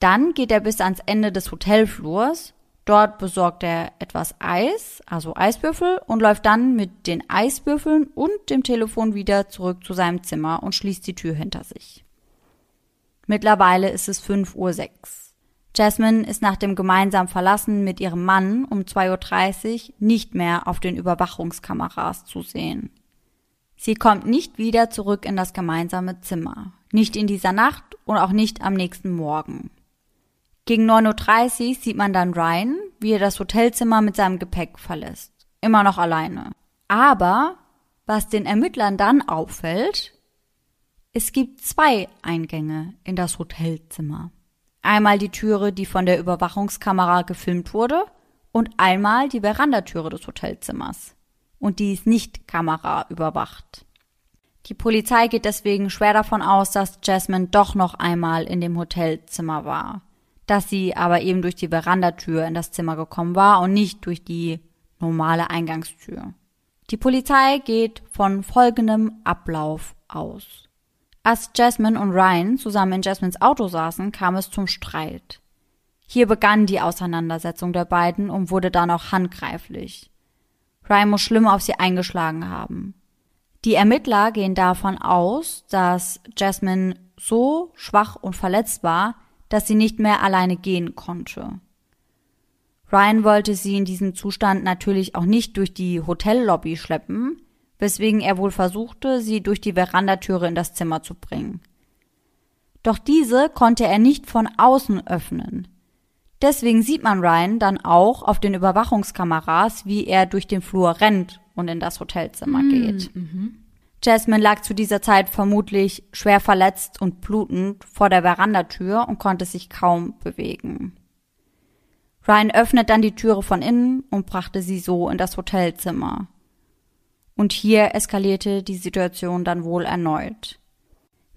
Dann geht er bis ans Ende des Hotelflurs, dort besorgt er etwas Eis, also Eiswürfel, und läuft dann mit den Eiswürfeln und dem Telefon wieder zurück zu seinem Zimmer und schließt die Tür hinter sich. Mittlerweile ist es 5.06 Uhr. Jasmine ist nach dem gemeinsamen Verlassen mit ihrem Mann um 2.30 Uhr nicht mehr auf den Überwachungskameras zu sehen. Sie kommt nicht wieder zurück in das gemeinsame Zimmer. Nicht in dieser Nacht und auch nicht am nächsten Morgen. Gegen 9.30 Uhr sieht man dann Ryan, wie er das Hotelzimmer mit seinem Gepäck verlässt. Immer noch alleine. Aber was den Ermittlern dann auffällt, es gibt zwei Eingänge in das Hotelzimmer. Einmal die Türe, die von der Überwachungskamera gefilmt wurde, und einmal die Verandatüre des Hotelzimmers und die ist nicht kameraüberwacht. Die Polizei geht deswegen schwer davon aus, dass Jasmine doch noch einmal in dem Hotelzimmer war, dass sie aber eben durch die Verandatür in das Zimmer gekommen war und nicht durch die normale Eingangstür. Die Polizei geht von folgendem Ablauf aus. Als Jasmine und Ryan zusammen in Jasmines Auto saßen, kam es zum Streit. Hier begann die Auseinandersetzung der beiden und wurde dann auch handgreiflich. Ryan muss schlimm auf sie eingeschlagen haben. Die Ermittler gehen davon aus, dass Jasmine so schwach und verletzt war, dass sie nicht mehr alleine gehen konnte. Ryan wollte sie in diesem Zustand natürlich auch nicht durch die Hotellobby schleppen, weswegen er wohl versuchte, sie durch die Verandatüre in das Zimmer zu bringen. Doch diese konnte er nicht von außen öffnen. Deswegen sieht man Ryan dann auch auf den Überwachungskameras, wie er durch den Flur rennt und in das Hotelzimmer mm, geht. Mhm. Jasmine lag zu dieser Zeit vermutlich schwer verletzt und blutend vor der Verandatür und konnte sich kaum bewegen. Ryan öffnet dann die Türe von innen und brachte sie so in das Hotelzimmer. Und hier eskalierte die Situation dann wohl erneut.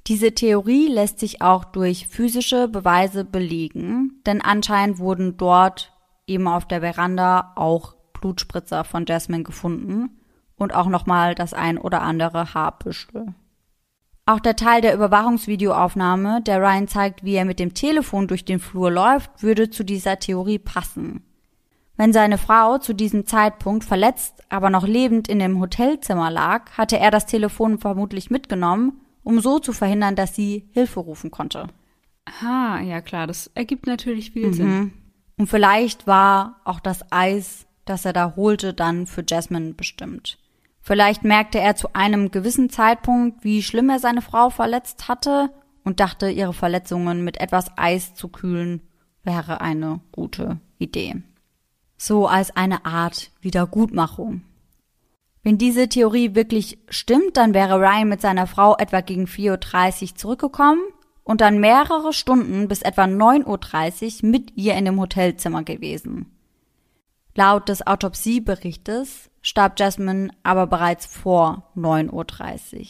Diese Theorie lässt sich auch durch physische Beweise belegen, denn anscheinend wurden dort eben auf der Veranda auch Blutspritzer von Jasmine gefunden und auch nochmal das ein oder andere Haarbüschel. Auch der Teil der Überwachungsvideoaufnahme, der Ryan zeigt, wie er mit dem Telefon durch den Flur läuft, würde zu dieser Theorie passen. Wenn seine Frau zu diesem Zeitpunkt verletzt, aber noch lebend in dem Hotelzimmer lag, hatte er das Telefon vermutlich mitgenommen um so zu verhindern, dass sie Hilfe rufen konnte. Ah, ja klar, das ergibt natürlich viel mhm. Sinn. Und vielleicht war auch das Eis, das er da holte, dann für Jasmine bestimmt. Vielleicht merkte er zu einem gewissen Zeitpunkt, wie schlimm er seine Frau verletzt hatte und dachte, ihre Verletzungen mit etwas Eis zu kühlen, wäre eine gute Idee. So als eine Art Wiedergutmachung. Wenn diese Theorie wirklich stimmt, dann wäre Ryan mit seiner Frau etwa gegen 4.30 Uhr zurückgekommen und dann mehrere Stunden bis etwa 9.30 Uhr mit ihr in dem Hotelzimmer gewesen. Laut des Autopsieberichtes starb Jasmine aber bereits vor 9.30 Uhr.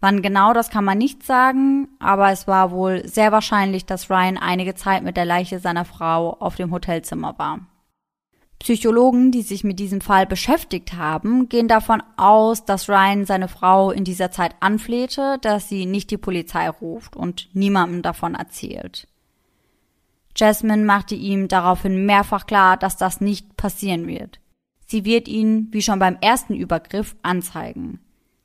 Wann genau, das kann man nicht sagen, aber es war wohl sehr wahrscheinlich, dass Ryan einige Zeit mit der Leiche seiner Frau auf dem Hotelzimmer war. Psychologen, die sich mit diesem Fall beschäftigt haben, gehen davon aus, dass Ryan seine Frau in dieser Zeit anflehte, dass sie nicht die Polizei ruft und niemandem davon erzählt. Jasmine machte ihm daraufhin mehrfach klar, dass das nicht passieren wird. Sie wird ihn, wie schon beim ersten Übergriff, anzeigen.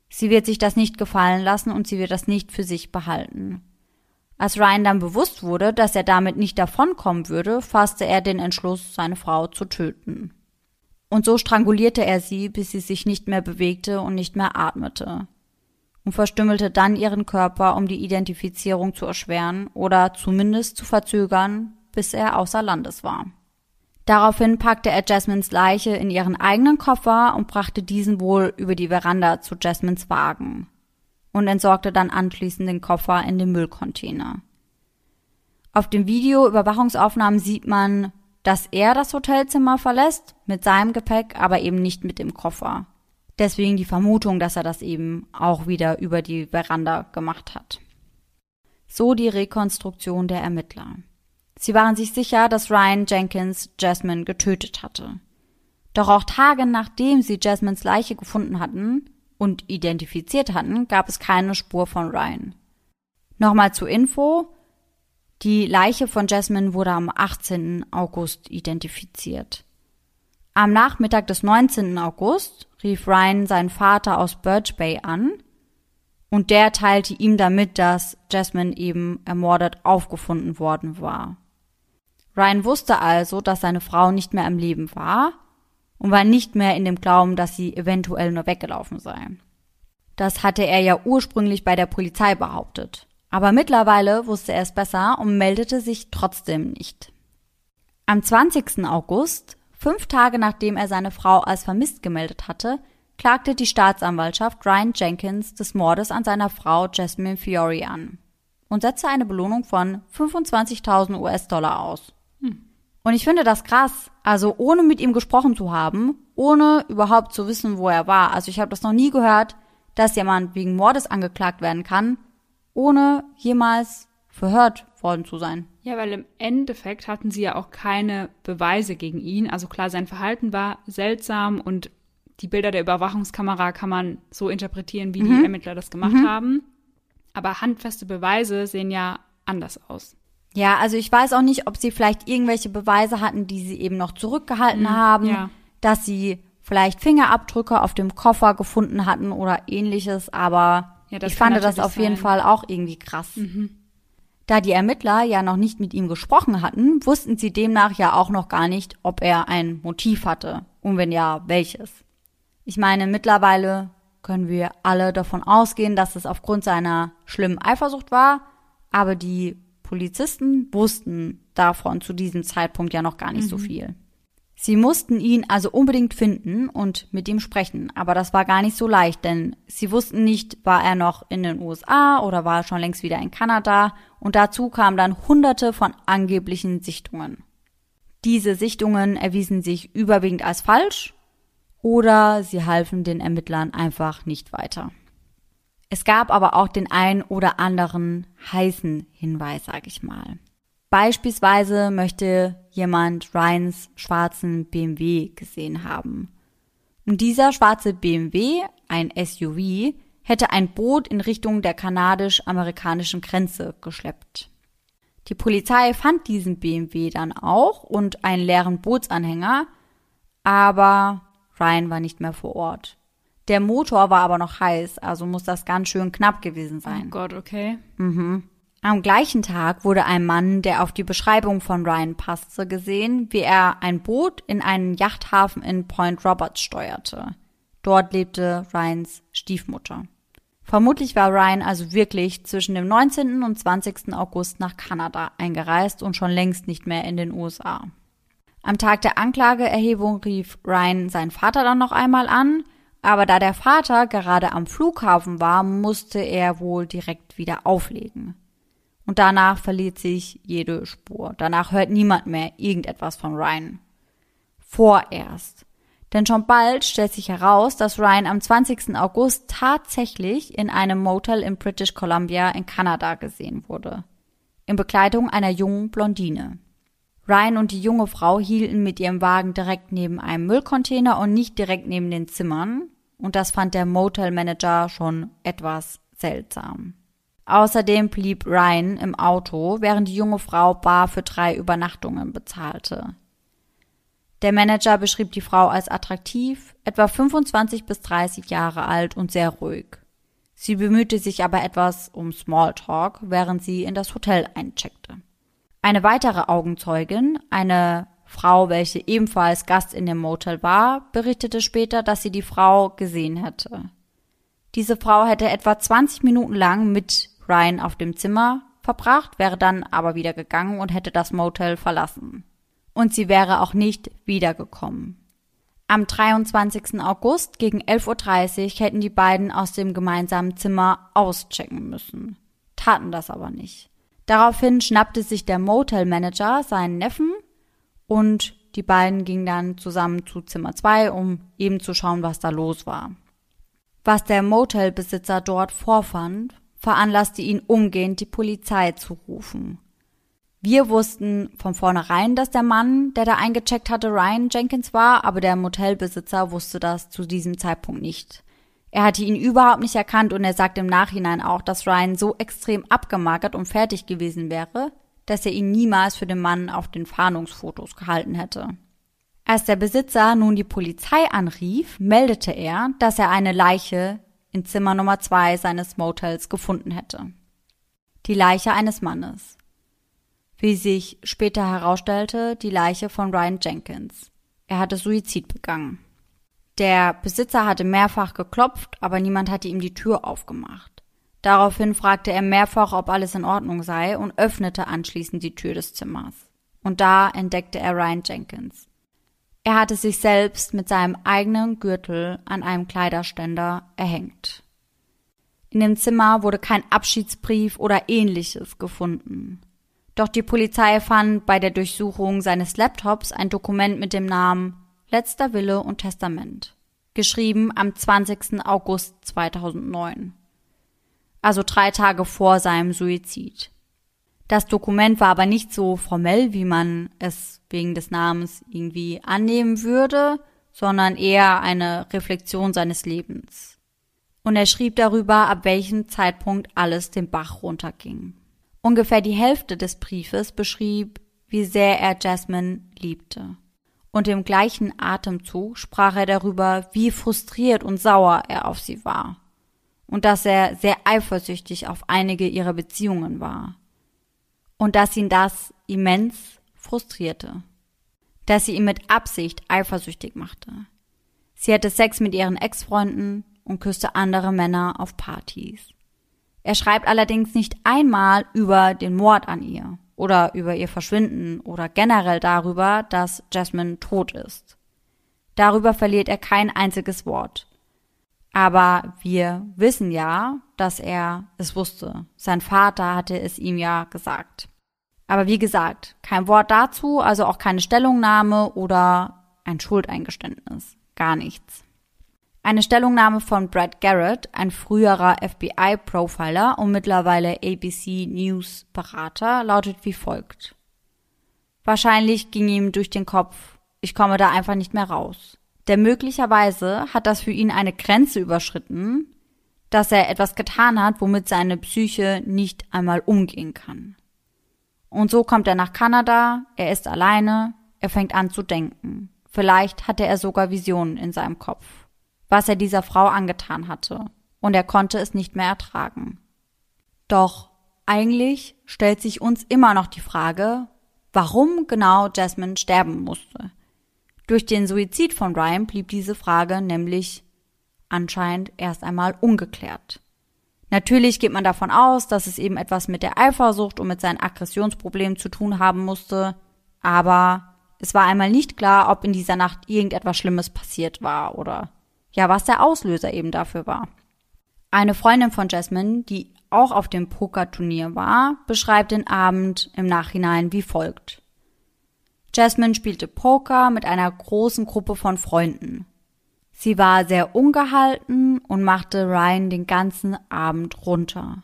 Sie wird sich das nicht gefallen lassen und sie wird das nicht für sich behalten. Als Ryan dann bewusst wurde, dass er damit nicht davonkommen würde, fasste er den Entschluss, seine Frau zu töten. Und so strangulierte er sie, bis sie sich nicht mehr bewegte und nicht mehr atmete. Und verstümmelte dann ihren Körper, um die Identifizierung zu erschweren oder zumindest zu verzögern, bis er außer Landes war. Daraufhin packte er Jasmines Leiche in ihren eigenen Koffer und brachte diesen wohl über die Veranda zu Jasmines Wagen. Und entsorgte dann anschließend den Koffer in den Müllcontainer. Auf dem Video Überwachungsaufnahmen sieht man, dass er das Hotelzimmer verlässt mit seinem Gepäck, aber eben nicht mit dem Koffer. Deswegen die Vermutung, dass er das eben auch wieder über die Veranda gemacht hat. So die Rekonstruktion der Ermittler. Sie waren sich sicher, dass Ryan Jenkins Jasmine getötet hatte. Doch auch Tage nachdem sie Jasmines Leiche gefunden hatten und identifiziert hatten, gab es keine Spur von Ryan. Nochmal zur Info. Die Leiche von Jasmine wurde am 18. August identifiziert. Am Nachmittag des 19. August rief Ryan seinen Vater aus Birch Bay an und der teilte ihm damit, dass Jasmine eben ermordet aufgefunden worden war. Ryan wusste also, dass seine Frau nicht mehr am Leben war und war nicht mehr in dem Glauben, dass sie eventuell nur weggelaufen sei. Das hatte er ja ursprünglich bei der Polizei behauptet. Aber mittlerweile wusste er es besser und meldete sich trotzdem nicht. Am 20. August, fünf Tage nachdem er seine Frau als vermisst gemeldet hatte, klagte die Staatsanwaltschaft Ryan Jenkins des Mordes an seiner Frau Jasmine Fiore an und setzte eine Belohnung von 25.000 US-Dollar aus. Und ich finde das krass. Also ohne mit ihm gesprochen zu haben, ohne überhaupt zu wissen, wo er war. Also ich habe das noch nie gehört, dass jemand wegen Mordes angeklagt werden kann, ohne jemals verhört worden zu sein. Ja, weil im Endeffekt hatten sie ja auch keine Beweise gegen ihn. Also klar, sein Verhalten war seltsam und die Bilder der Überwachungskamera kann man so interpretieren, wie mhm. die Ermittler das gemacht mhm. haben. Aber handfeste Beweise sehen ja anders aus. Ja, also ich weiß auch nicht, ob sie vielleicht irgendwelche Beweise hatten, die sie eben noch zurückgehalten mhm, haben, ja. dass sie vielleicht Fingerabdrücke auf dem Koffer gefunden hatten oder ähnliches, aber ja, ich fand das auf sein. jeden Fall auch irgendwie krass. Mhm. Da die Ermittler ja noch nicht mit ihm gesprochen hatten, wussten sie demnach ja auch noch gar nicht, ob er ein Motiv hatte und wenn ja, welches. Ich meine, mittlerweile können wir alle davon ausgehen, dass es aufgrund seiner schlimmen Eifersucht war, aber die Polizisten wussten davon zu diesem Zeitpunkt ja noch gar nicht mhm. so viel. Sie mussten ihn also unbedingt finden und mit ihm sprechen, aber das war gar nicht so leicht, denn sie wussten nicht, war er noch in den USA oder war er schon längst wieder in Kanada und dazu kamen dann hunderte von angeblichen Sichtungen. Diese Sichtungen erwiesen sich überwiegend als falsch oder sie halfen den Ermittlern einfach nicht weiter. Es gab aber auch den ein oder anderen heißen Hinweis, sag ich mal. Beispielsweise möchte jemand Ryans schwarzen BMW gesehen haben. Und dieser schwarze BMW, ein SUV, hätte ein Boot in Richtung der kanadisch-amerikanischen Grenze geschleppt. Die Polizei fand diesen BMW dann auch und einen leeren Bootsanhänger, aber Ryan war nicht mehr vor Ort. Der Motor war aber noch heiß, also muss das ganz schön knapp gewesen sein. Oh Gott, okay. Mhm. Am gleichen Tag wurde ein Mann, der auf die Beschreibung von Ryan passte, gesehen, wie er ein Boot in einen Yachthafen in Point Roberts steuerte. Dort lebte Ryans Stiefmutter. Vermutlich war Ryan also wirklich zwischen dem 19. und 20. August nach Kanada eingereist und schon längst nicht mehr in den USA. Am Tag der Anklageerhebung rief Ryan seinen Vater dann noch einmal an, aber da der Vater gerade am Flughafen war, musste er wohl direkt wieder auflegen. Und danach verliert sich jede Spur. Danach hört niemand mehr irgendetwas von Ryan. Vorerst. Denn schon bald stellt sich heraus, dass Ryan am 20. August tatsächlich in einem Motel in British Columbia in Kanada gesehen wurde. In Begleitung einer jungen Blondine. Ryan und die junge Frau hielten mit ihrem Wagen direkt neben einem Müllcontainer und nicht direkt neben den Zimmern, und das fand der Motel-Manager schon etwas seltsam. Außerdem blieb Ryan im Auto, während die junge Frau bar für drei Übernachtungen bezahlte. Der Manager beschrieb die Frau als attraktiv, etwa 25 bis 30 Jahre alt und sehr ruhig. Sie bemühte sich aber etwas um Smalltalk, während sie in das Hotel eincheckte. Eine weitere Augenzeugin, eine Frau, welche ebenfalls Gast in dem Motel war, berichtete später, dass sie die Frau gesehen hätte. Diese Frau hätte etwa 20 Minuten lang mit Ryan auf dem Zimmer verbracht, wäre dann aber wieder gegangen und hätte das Motel verlassen. Und sie wäre auch nicht wiedergekommen. Am 23. August gegen 11.30 Uhr hätten die beiden aus dem gemeinsamen Zimmer auschecken müssen, taten das aber nicht. Daraufhin schnappte sich der Motel-Manager seinen Neffen und die beiden gingen dann zusammen zu Zimmer 2, um eben zu schauen, was da los war. Was der Motelbesitzer dort vorfand, veranlasste ihn umgehend, die Polizei zu rufen. Wir wussten von vornherein, dass der Mann, der da eingecheckt hatte, Ryan Jenkins war, aber der Motelbesitzer wusste das zu diesem Zeitpunkt nicht. Er hatte ihn überhaupt nicht erkannt und er sagt im Nachhinein auch, dass Ryan so extrem abgemagert und fertig gewesen wäre, dass er ihn niemals für den Mann auf den Fahndungsfotos gehalten hätte. Als der Besitzer nun die Polizei anrief, meldete er, dass er eine Leiche in Zimmer Nummer zwei seines Motels gefunden hätte. Die Leiche eines Mannes wie sich später herausstellte, die Leiche von Ryan Jenkins. Er hatte Suizid begangen. Der Besitzer hatte mehrfach geklopft, aber niemand hatte ihm die Tür aufgemacht. Daraufhin fragte er mehrfach, ob alles in Ordnung sei und öffnete anschließend die Tür des Zimmers. Und da entdeckte er Ryan Jenkins. Er hatte sich selbst mit seinem eigenen Gürtel an einem Kleiderständer erhängt. In dem Zimmer wurde kein Abschiedsbrief oder ähnliches gefunden. Doch die Polizei fand bei der Durchsuchung seines Laptops ein Dokument mit dem Namen Letzter Wille und Testament, geschrieben am 20. August 2009. Also drei Tage vor seinem Suizid. Das Dokument war aber nicht so formell, wie man es wegen des Namens irgendwie annehmen würde, sondern eher eine Reflexion seines Lebens. Und er schrieb darüber, ab welchem Zeitpunkt alles den Bach runterging. Ungefähr die Hälfte des Briefes beschrieb, wie sehr er Jasmine liebte. Und im gleichen Atemzug sprach er darüber, wie frustriert und sauer er auf sie war. Und dass er sehr eifersüchtig auf einige ihrer Beziehungen war. Und dass ihn das immens frustrierte. Dass sie ihn mit Absicht eifersüchtig machte. Sie hatte Sex mit ihren Ex-Freunden und küsste andere Männer auf Partys. Er schreibt allerdings nicht einmal über den Mord an ihr oder über ihr Verschwinden oder generell darüber, dass Jasmine tot ist. Darüber verliert er kein einziges Wort. Aber wir wissen ja, dass er es wusste. Sein Vater hatte es ihm ja gesagt. Aber wie gesagt, kein Wort dazu, also auch keine Stellungnahme oder ein Schuldeingeständnis. Gar nichts. Eine Stellungnahme von Brad Garrett, ein früherer FBI-Profiler und mittlerweile ABC News Berater, lautet wie folgt. Wahrscheinlich ging ihm durch den Kopf, ich komme da einfach nicht mehr raus. Denn möglicherweise hat das für ihn eine Grenze überschritten, dass er etwas getan hat, womit seine Psyche nicht einmal umgehen kann. Und so kommt er nach Kanada, er ist alleine, er fängt an zu denken. Vielleicht hatte er sogar Visionen in seinem Kopf was er dieser Frau angetan hatte, und er konnte es nicht mehr ertragen. Doch eigentlich stellt sich uns immer noch die Frage, warum genau Jasmine sterben musste. Durch den Suizid von Ryan blieb diese Frage nämlich anscheinend erst einmal ungeklärt. Natürlich geht man davon aus, dass es eben etwas mit der Eifersucht und mit seinen Aggressionsproblemen zu tun haben musste, aber es war einmal nicht klar, ob in dieser Nacht irgendetwas Schlimmes passiert war oder ja, was der Auslöser eben dafür war. Eine Freundin von Jasmine, die auch auf dem Pokerturnier war, beschreibt den Abend im Nachhinein wie folgt. Jasmine spielte Poker mit einer großen Gruppe von Freunden. Sie war sehr ungehalten und machte Ryan den ganzen Abend runter.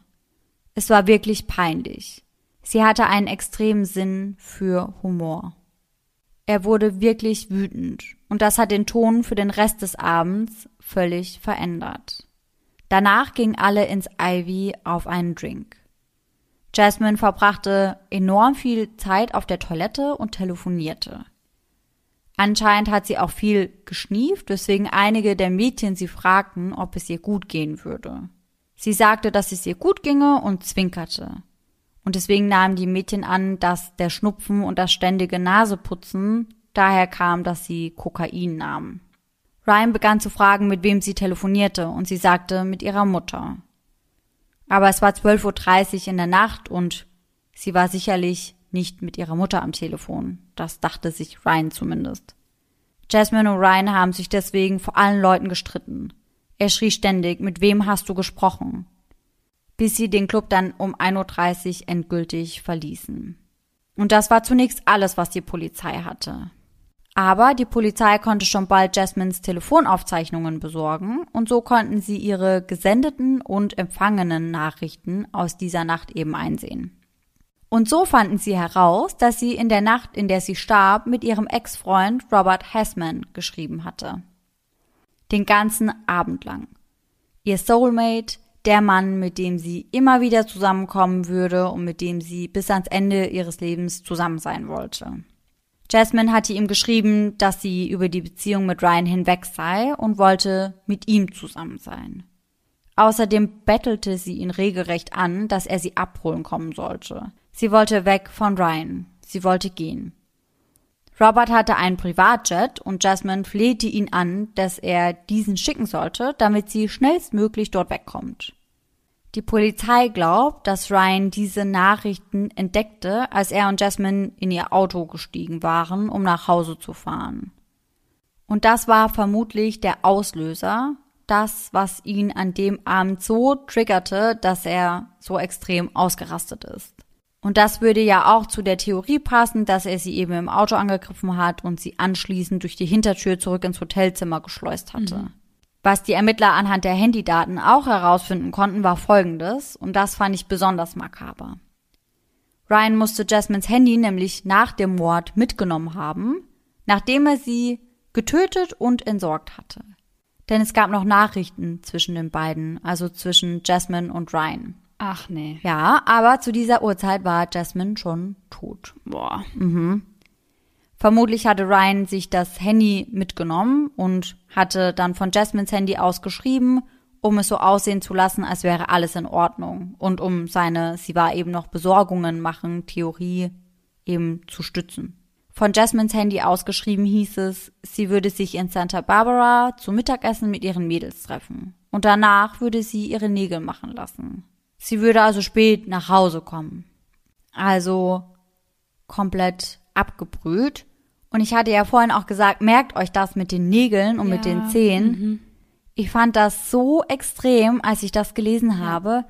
Es war wirklich peinlich. Sie hatte einen extremen Sinn für Humor. Er wurde wirklich wütend und das hat den Ton für den Rest des Abends völlig verändert. Danach gingen alle ins Ivy auf einen Drink. Jasmine verbrachte enorm viel Zeit auf der Toilette und telefonierte. Anscheinend hat sie auch viel geschnieft, weswegen einige der Mädchen sie fragten, ob es ihr gut gehen würde. Sie sagte, dass es ihr gut ginge und zwinkerte. Und deswegen nahmen die Mädchen an, dass der Schnupfen und das ständige Naseputzen daher kam, dass sie Kokain nahmen. Ryan begann zu fragen, mit wem sie telefonierte, und sie sagte, mit ihrer Mutter. Aber es war 12.30 Uhr in der Nacht und sie war sicherlich nicht mit ihrer Mutter am Telefon. Das dachte sich Ryan zumindest. Jasmine und Ryan haben sich deswegen vor allen Leuten gestritten. Er schrie ständig, mit wem hast du gesprochen? Bis sie den Club dann um 1.30 Uhr endgültig verließen. Und das war zunächst alles, was die Polizei hatte. Aber die Polizei konnte schon bald Jasmines Telefonaufzeichnungen besorgen und so konnten sie ihre gesendeten und empfangenen Nachrichten aus dieser Nacht eben einsehen. Und so fanden sie heraus, dass sie in der Nacht, in der sie starb, mit ihrem Ex-Freund Robert Hessman geschrieben hatte. Den ganzen Abend lang. Ihr Soulmate, der Mann, mit dem sie immer wieder zusammenkommen würde und mit dem sie bis ans Ende ihres Lebens zusammen sein wollte. Jasmine hatte ihm geschrieben, dass sie über die Beziehung mit Ryan hinweg sei und wollte mit ihm zusammen sein. Außerdem bettelte sie ihn regelrecht an, dass er sie abholen kommen sollte. Sie wollte weg von Ryan. Sie wollte gehen. Robert hatte einen Privatjet und Jasmine flehte ihn an, dass er diesen schicken sollte, damit sie schnellstmöglich dort wegkommt. Die Polizei glaubt, dass Ryan diese Nachrichten entdeckte, als er und Jasmine in ihr Auto gestiegen waren, um nach Hause zu fahren. Und das war vermutlich der Auslöser, das, was ihn an dem Abend so triggerte, dass er so extrem ausgerastet ist. Und das würde ja auch zu der Theorie passen, dass er sie eben im Auto angegriffen hat und sie anschließend durch die Hintertür zurück ins Hotelzimmer geschleust hatte. Mhm. Was die Ermittler anhand der Handydaten auch herausfinden konnten, war folgendes, und das fand ich besonders makaber. Ryan musste Jasmines Handy nämlich nach dem Mord mitgenommen haben, nachdem er sie getötet und entsorgt hatte. Denn es gab noch Nachrichten zwischen den beiden, also zwischen Jasmine und Ryan. Ach nee. Ja, aber zu dieser Uhrzeit war Jasmine schon tot. Boah. Mhm. Vermutlich hatte Ryan sich das Handy mitgenommen und hatte dann von Jasmines Handy aus geschrieben, um es so aussehen zu lassen, als wäre alles in Ordnung und um seine, sie war eben noch Besorgungen machen, Theorie eben zu stützen. Von Jasmines Handy ausgeschrieben hieß es, sie würde sich in Santa Barbara zum Mittagessen mit ihren Mädels treffen und danach würde sie ihre Nägel machen lassen. Sie würde also spät nach Hause kommen. Also komplett abgebrüht. Und ich hatte ja vorhin auch gesagt, merkt euch das mit den Nägeln und ja. mit den Zehen. Mhm. Ich fand das so extrem, als ich das gelesen habe,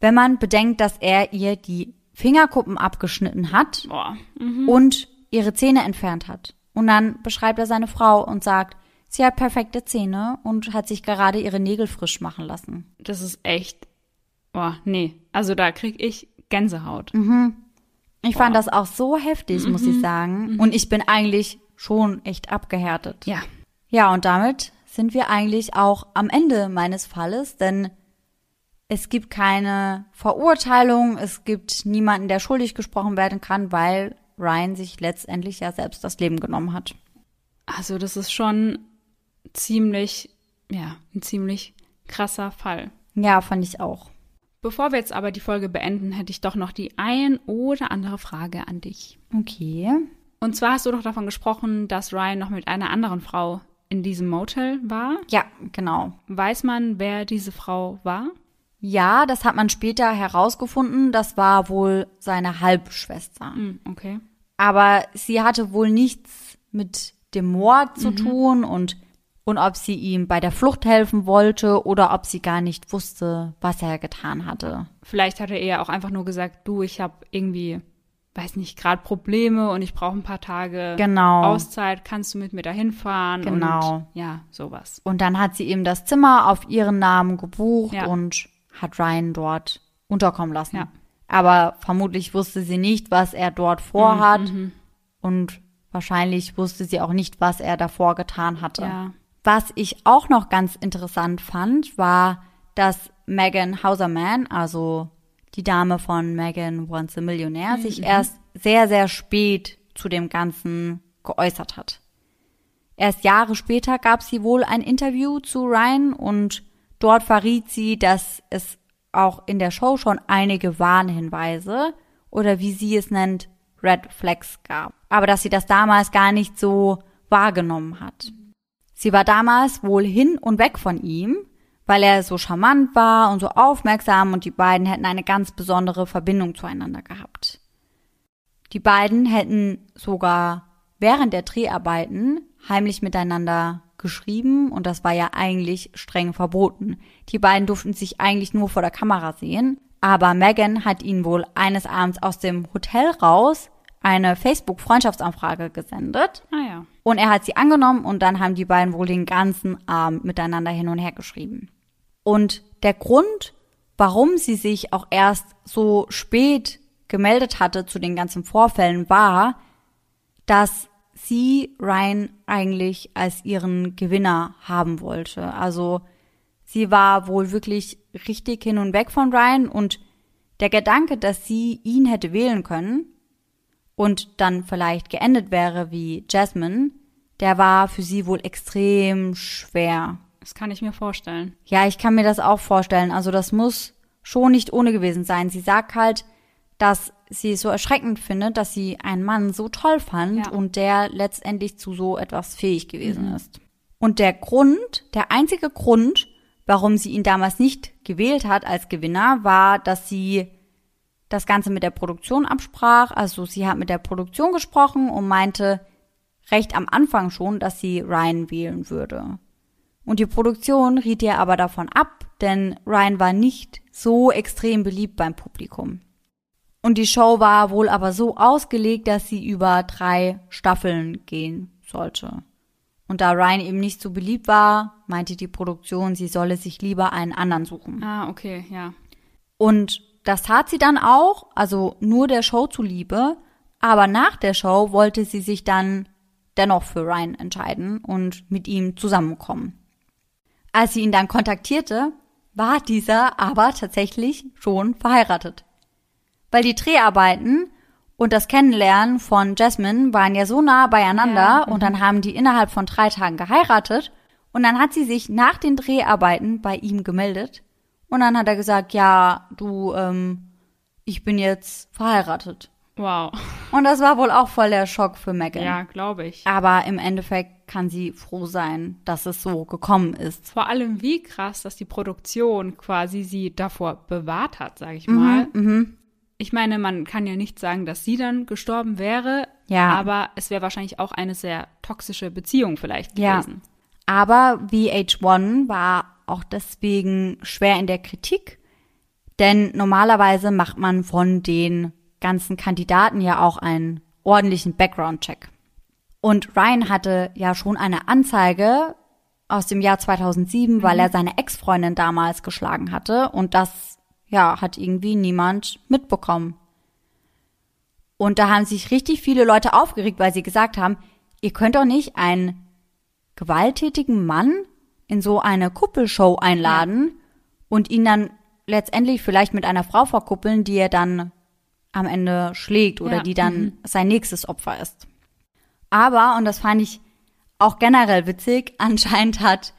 wenn man bedenkt, dass er ihr die Fingerkuppen abgeschnitten hat mhm. und ihre Zähne entfernt hat. Und dann beschreibt er seine Frau und sagt, sie hat perfekte Zähne und hat sich gerade ihre Nägel frisch machen lassen. Das ist echt Boah, nee. Also da krieg ich Gänsehaut. Mhm. Ich Boah. fand das auch so heftig, mhm. muss ich sagen. Mhm. Und ich bin eigentlich schon echt abgehärtet. Ja. Ja, und damit sind wir eigentlich auch am Ende meines Falles, denn es gibt keine Verurteilung, es gibt niemanden, der schuldig gesprochen werden kann, weil Ryan sich letztendlich ja selbst das Leben genommen hat. Also das ist schon ziemlich, ja, ein ziemlich krasser Fall. Ja, fand ich auch. Bevor wir jetzt aber die Folge beenden, hätte ich doch noch die ein oder andere Frage an dich. Okay. Und zwar hast du doch davon gesprochen, dass Ryan noch mit einer anderen Frau in diesem Motel war. Ja, genau. Weiß man, wer diese Frau war? Ja, das hat man später herausgefunden. Das war wohl seine Halbschwester. Mm, okay. Aber sie hatte wohl nichts mit dem Mord zu mhm. tun und und ob sie ihm bei der Flucht helfen wollte oder ob sie gar nicht wusste, was er getan hatte. Vielleicht hatte er auch einfach nur gesagt, du, ich habe irgendwie, weiß nicht, gerade Probleme und ich brauche ein paar Tage genau. Auszeit, kannst du mit mir dahin fahren? Genau. Und, ja, sowas. Und dann hat sie ihm das Zimmer auf ihren Namen gebucht ja. und hat Ryan dort unterkommen lassen. Ja. Aber vermutlich wusste sie nicht, was er dort vorhat mhm, mhm. und wahrscheinlich wusste sie auch nicht, was er davor getan hatte. Ja. Was ich auch noch ganz interessant fand, war, dass Megan Hauserman, also die Dame von Megan Once a Millionaire, mhm. sich erst sehr, sehr spät zu dem Ganzen geäußert hat. Erst Jahre später gab sie wohl ein Interview zu Ryan und dort verriet sie, dass es auch in der Show schon einige Warnhinweise oder wie sie es nennt, Red Flags gab. Aber dass sie das damals gar nicht so wahrgenommen hat. Sie war damals wohl hin und weg von ihm, weil er so charmant war und so aufmerksam und die beiden hätten eine ganz besondere Verbindung zueinander gehabt. Die beiden hätten sogar während der Dreharbeiten heimlich miteinander geschrieben und das war ja eigentlich streng verboten. Die beiden durften sich eigentlich nur vor der Kamera sehen, aber Megan hat ihnen wohl eines Abends aus dem Hotel raus eine Facebook-Freundschaftsanfrage gesendet. Ah ja. Und er hat sie angenommen und dann haben die beiden wohl den ganzen Abend miteinander hin und her geschrieben. Und der Grund, warum sie sich auch erst so spät gemeldet hatte zu den ganzen Vorfällen, war, dass sie Ryan eigentlich als ihren Gewinner haben wollte. Also sie war wohl wirklich richtig hin und weg von Ryan und der Gedanke, dass sie ihn hätte wählen können und dann vielleicht geendet wäre wie Jasmine, der war für sie wohl extrem schwer. Das kann ich mir vorstellen. Ja, ich kann mir das auch vorstellen. Also das muss schon nicht ohne gewesen sein. Sie sagt halt, dass sie es so erschreckend findet, dass sie einen Mann so toll fand Ja. und der letztendlich zu so etwas fähig gewesen ist. Und der Grund, der einzige Grund, warum sie ihn damals nicht gewählt hat als Gewinner, war, dass sie das Ganze mit der Produktion absprach. Also sie hat mit der Produktion gesprochen und meinte recht am Anfang schon, dass sie Ryan wählen würde. Und die Produktion riet ihr aber davon ab, denn Ryan war nicht so extrem beliebt beim Publikum. Und die Show war wohl aber so ausgelegt, dass sie über drei Staffeln gehen sollte. Und da Ryan eben nicht so beliebt war, meinte die Produktion, sie solle sich lieber einen anderen suchen. Ah, okay, ja. Und das tat sie dann auch, also nur der Show zuliebe, aber nach der Show wollte sie sich dann dennoch für Ryan entscheiden und mit ihm zusammenkommen. Als sie ihn dann kontaktierte, war dieser aber tatsächlich schon verheiratet. Weil die Dreharbeiten und das Kennenlernen von Jasmine waren ja so nah beieinander Ja, und dann haben die innerhalb von drei Tagen geheiratet und dann hat sie sich nach den Dreharbeiten bei ihm gemeldet und dann hat er gesagt, ja, du, ähm, ich bin jetzt verheiratet. Wow. Und das war wohl auch voll der Schock für Megan. Ja, glaube ich. Aber im Endeffekt kann sie froh sein, dass es so gekommen ist. Vor allem wie krass, dass die Produktion quasi sie davor bewahrt hat, sage ich Mhm, mal. Ich meine, man kann ja nicht sagen, dass sie dann gestorben wäre, Ja. aber es wäre wahrscheinlich auch eine sehr toxische Beziehung vielleicht Ja. gewesen. Aber VH1 war auch deswegen schwer in der Kritik, denn normalerweise macht man von den ganzen Kandidaten ja auch einen ordentlichen Background-Check. Und Ryan hatte ja schon eine Anzeige aus dem Jahr 2007, weil er seine Ex-Freundin damals geschlagen hatte und das ja hat irgendwie niemand mitbekommen. Und da haben sich richtig viele Leute aufgeregt, weil sie gesagt haben, ihr könnt doch nicht einen gewalttätigen Mann in so eine Kuppelshow einladen und ihn dann letztendlich vielleicht mit einer Frau verkuppeln, die er dann am Ende schlägt oder Ja, die dann sein nächstes Opfer ist. Aber, und das fand ich auch generell witzig, anscheinend hat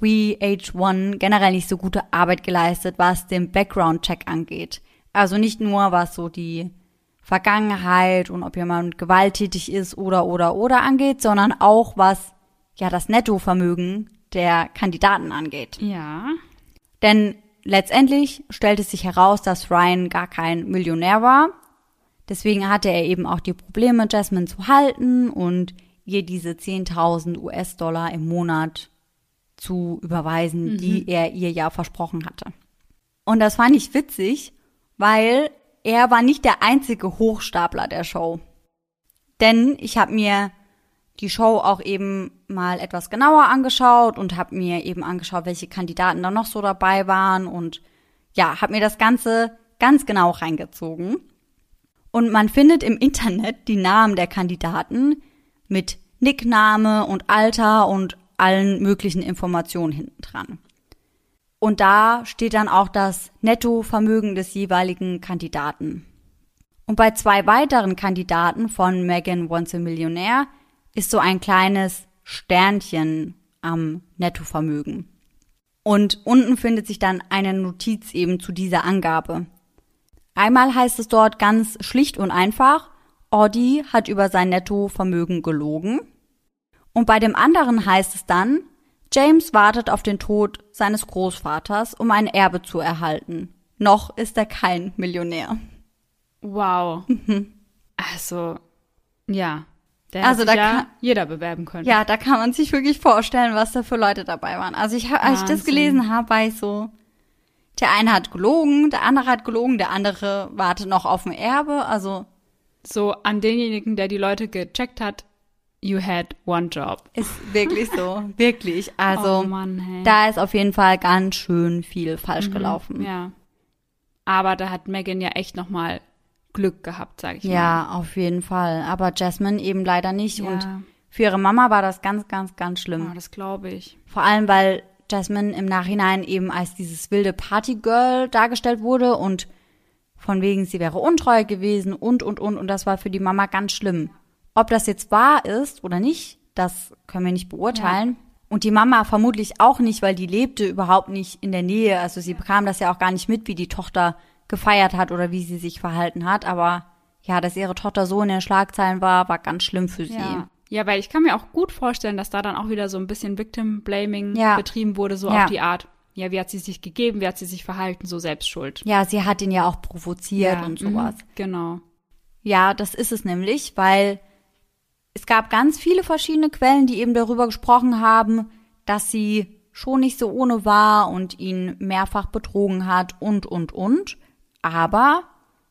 VH1 generell nicht so gute Arbeit geleistet, was den Background-Check angeht. Also nicht nur, was so die Vergangenheit und ob jemand gewalttätig ist oder oder oder angeht, sondern auch was ja das Nettovermögen der Kandidaten angeht. Ja. Denn letztendlich stellte sich heraus, dass Ryan gar kein Millionär war. Deswegen hatte er eben auch die Probleme, Jasmine zu halten und ihr diese 10.000 US-Dollar im Monat zu überweisen, die er ihr ja versprochen hatte. Und das fand ich witzig, weil er war nicht der einzige Hochstapler der Show. Denn ich habe mir die Show auch eben mal etwas genauer angeschaut und habe mir eben angeschaut, welche Kandidaten da noch so dabei waren und ja, habe mir das Ganze ganz genau reingezogen. Und man findet im Internet die Namen der Kandidaten mit Nickname und Alter und allen möglichen Informationen hinten dran. Und da steht dann auch das Nettovermögen des jeweiligen Kandidaten. Und bei zwei weiteren Kandidaten von Megan Wants a Millionaire ist so ein kleines Sternchen am Nettovermögen. Und unten findet sich dann eine Notiz eben zu dieser Angabe. Einmal heißt es dort ganz schlicht und einfach, Audi hat über sein Nettovermögen gelogen. Und bei dem anderen heißt es dann, James wartet auf den Tod seines Großvaters, um ein Erbe zu erhalten. Noch ist er kein Millionär. Wow. Mhm. Also, ja. Der also da ja kann jeder bewerben können. Ja, da kann man sich wirklich vorstellen, was da für Leute dabei waren. Also ich, als ich das gelesen habe, war ich so, der eine hat gelogen, der andere hat gelogen, der andere wartet noch auf ein Erbe. Also so an denjenigen, der die Leute gecheckt hat, you had one job. Ist wirklich so, wirklich. Also oh Mann, hey. da ist auf jeden Fall ganz schön viel falsch mhm, gelaufen. Ja. Aber da hat Megan ja echt noch mal Glück gehabt, sag ich ja, mal. Ja, auf jeden Fall. Aber Jasmine eben leider nicht. Ja. Und für ihre Mama war das ganz, ganz, ganz schlimm. Ja, das glaube ich. Vor allem, weil Jasmine im Nachhinein eben als dieses wilde Partygirl dargestellt wurde und von wegen, sie wäre untreu gewesen und, und, und. Und das war für die Mama ganz schlimm. Ob das jetzt wahr ist oder nicht, das können wir nicht beurteilen. Ja. Und die Mama vermutlich auch nicht, weil die lebte überhaupt nicht in der Nähe. Also sie bekam das ja auch gar nicht mit, wie die Tochter gefeiert hat oder wie sie sich verhalten hat. Aber ja, dass ihre Tochter so in den Schlagzeilen war, war ganz schlimm für sie. Ja. Ja, weil ich kann mir auch gut vorstellen, dass da dann auch wieder so ein bisschen Victim Blaming ja. betrieben wurde, so ja. auf die Art. Ja, wie hat sie sich gegeben, wie hat sie sich verhalten, so selbstschuld. Ja, sie hat ihn ja auch provoziert ja, und sowas. Mh, genau. Ja, das ist es nämlich, weil es gab ganz viele verschiedene Quellen, die eben darüber gesprochen haben, dass sie schon nicht so ohne war und ihn mehrfach betrogen hat und, und, und. Aber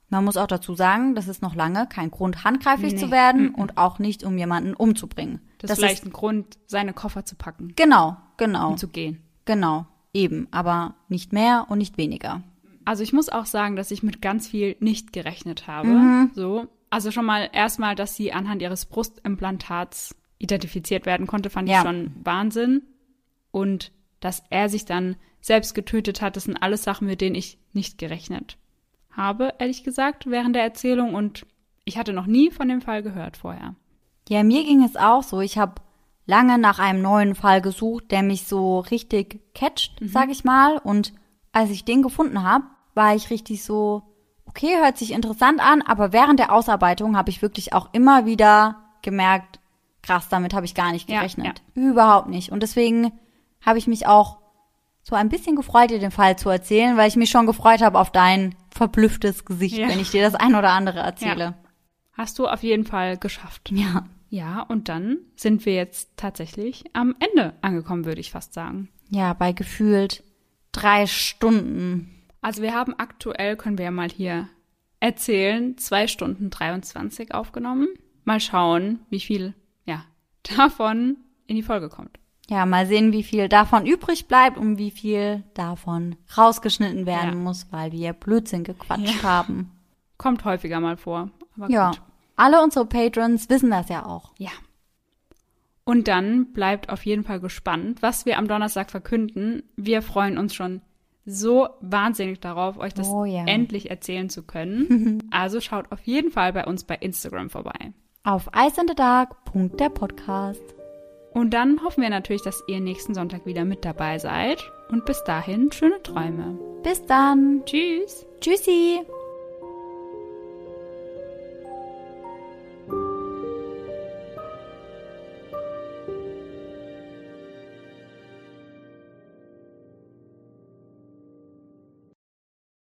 man muss auch dazu sagen, das ist noch lange kein Grund, handgreiflich nee. zu werden mm -mm. und auch nicht, um jemanden umzubringen. Das, das ist vielleicht ein Grund, seine Koffer zu packen. Genau, genau. Und zu gehen. Genau, eben, aber nicht mehr und nicht weniger. Also ich muss auch sagen, dass ich mit ganz viel nicht gerechnet habe. Mhm. So, also schon mal erstmal, dass sie anhand ihres Brustimplantats identifiziert werden konnte, fand ja. ich schon Wahnsinn. Und dass er sich dann selbst getötet hat, das sind alles Sachen, mit denen ich nicht gerechnet habe, ehrlich gesagt, während der Erzählung und ich hatte noch nie von dem Fall gehört vorher. Ja, mir ging es auch so. Ich habe lange nach einem neuen Fall gesucht, der mich so richtig catcht, mhm. sag ich mal. Und als ich den gefunden habe, war ich richtig so, okay, hört sich interessant an, aber während der Ausarbeitung habe ich wirklich auch immer wieder gemerkt, krass, damit habe ich gar nicht gerechnet. Ja, ja. Überhaupt nicht. Und deswegen habe ich mich auch so ein bisschen gefreut, dir den Fall zu erzählen, weil ich mich schon gefreut habe auf dein verblüfftes Gesicht, ja. wenn ich dir das ein oder andere erzähle. Ja. Hast du auf jeden Fall geschafft. Ja. Ja, und dann sind wir jetzt tatsächlich am Ende angekommen, würde ich fast sagen. Ja, bei gefühlt drei Stunden. Also wir haben aktuell, können wir ja mal hier erzählen, zwei Stunden 23 aufgenommen. Mal schauen, wie viel, ja, davon in die Folge kommt. Ja, mal sehen, wie viel davon übrig bleibt und wie viel davon rausgeschnitten werden ja. muss, weil wir Blödsinn gequatscht ja. haben. Kommt häufiger mal vor. ja. Gut. Alle unsere Patrons wissen das ja auch. Ja. Und dann bleibt auf jeden Fall gespannt, was wir am Donnerstag verkünden. Wir freuen uns schon so wahnsinnig darauf, euch das oh, ja. endlich erzählen zu können. also schaut auf jeden Fall bei uns bei Instagram vorbei. Auf eisendedark.der und dann hoffen wir natürlich, dass ihr nächsten Sonntag wieder mit dabei seid. Und bis dahin schöne Träume. Bis dann. Tschüss. Tschüssi.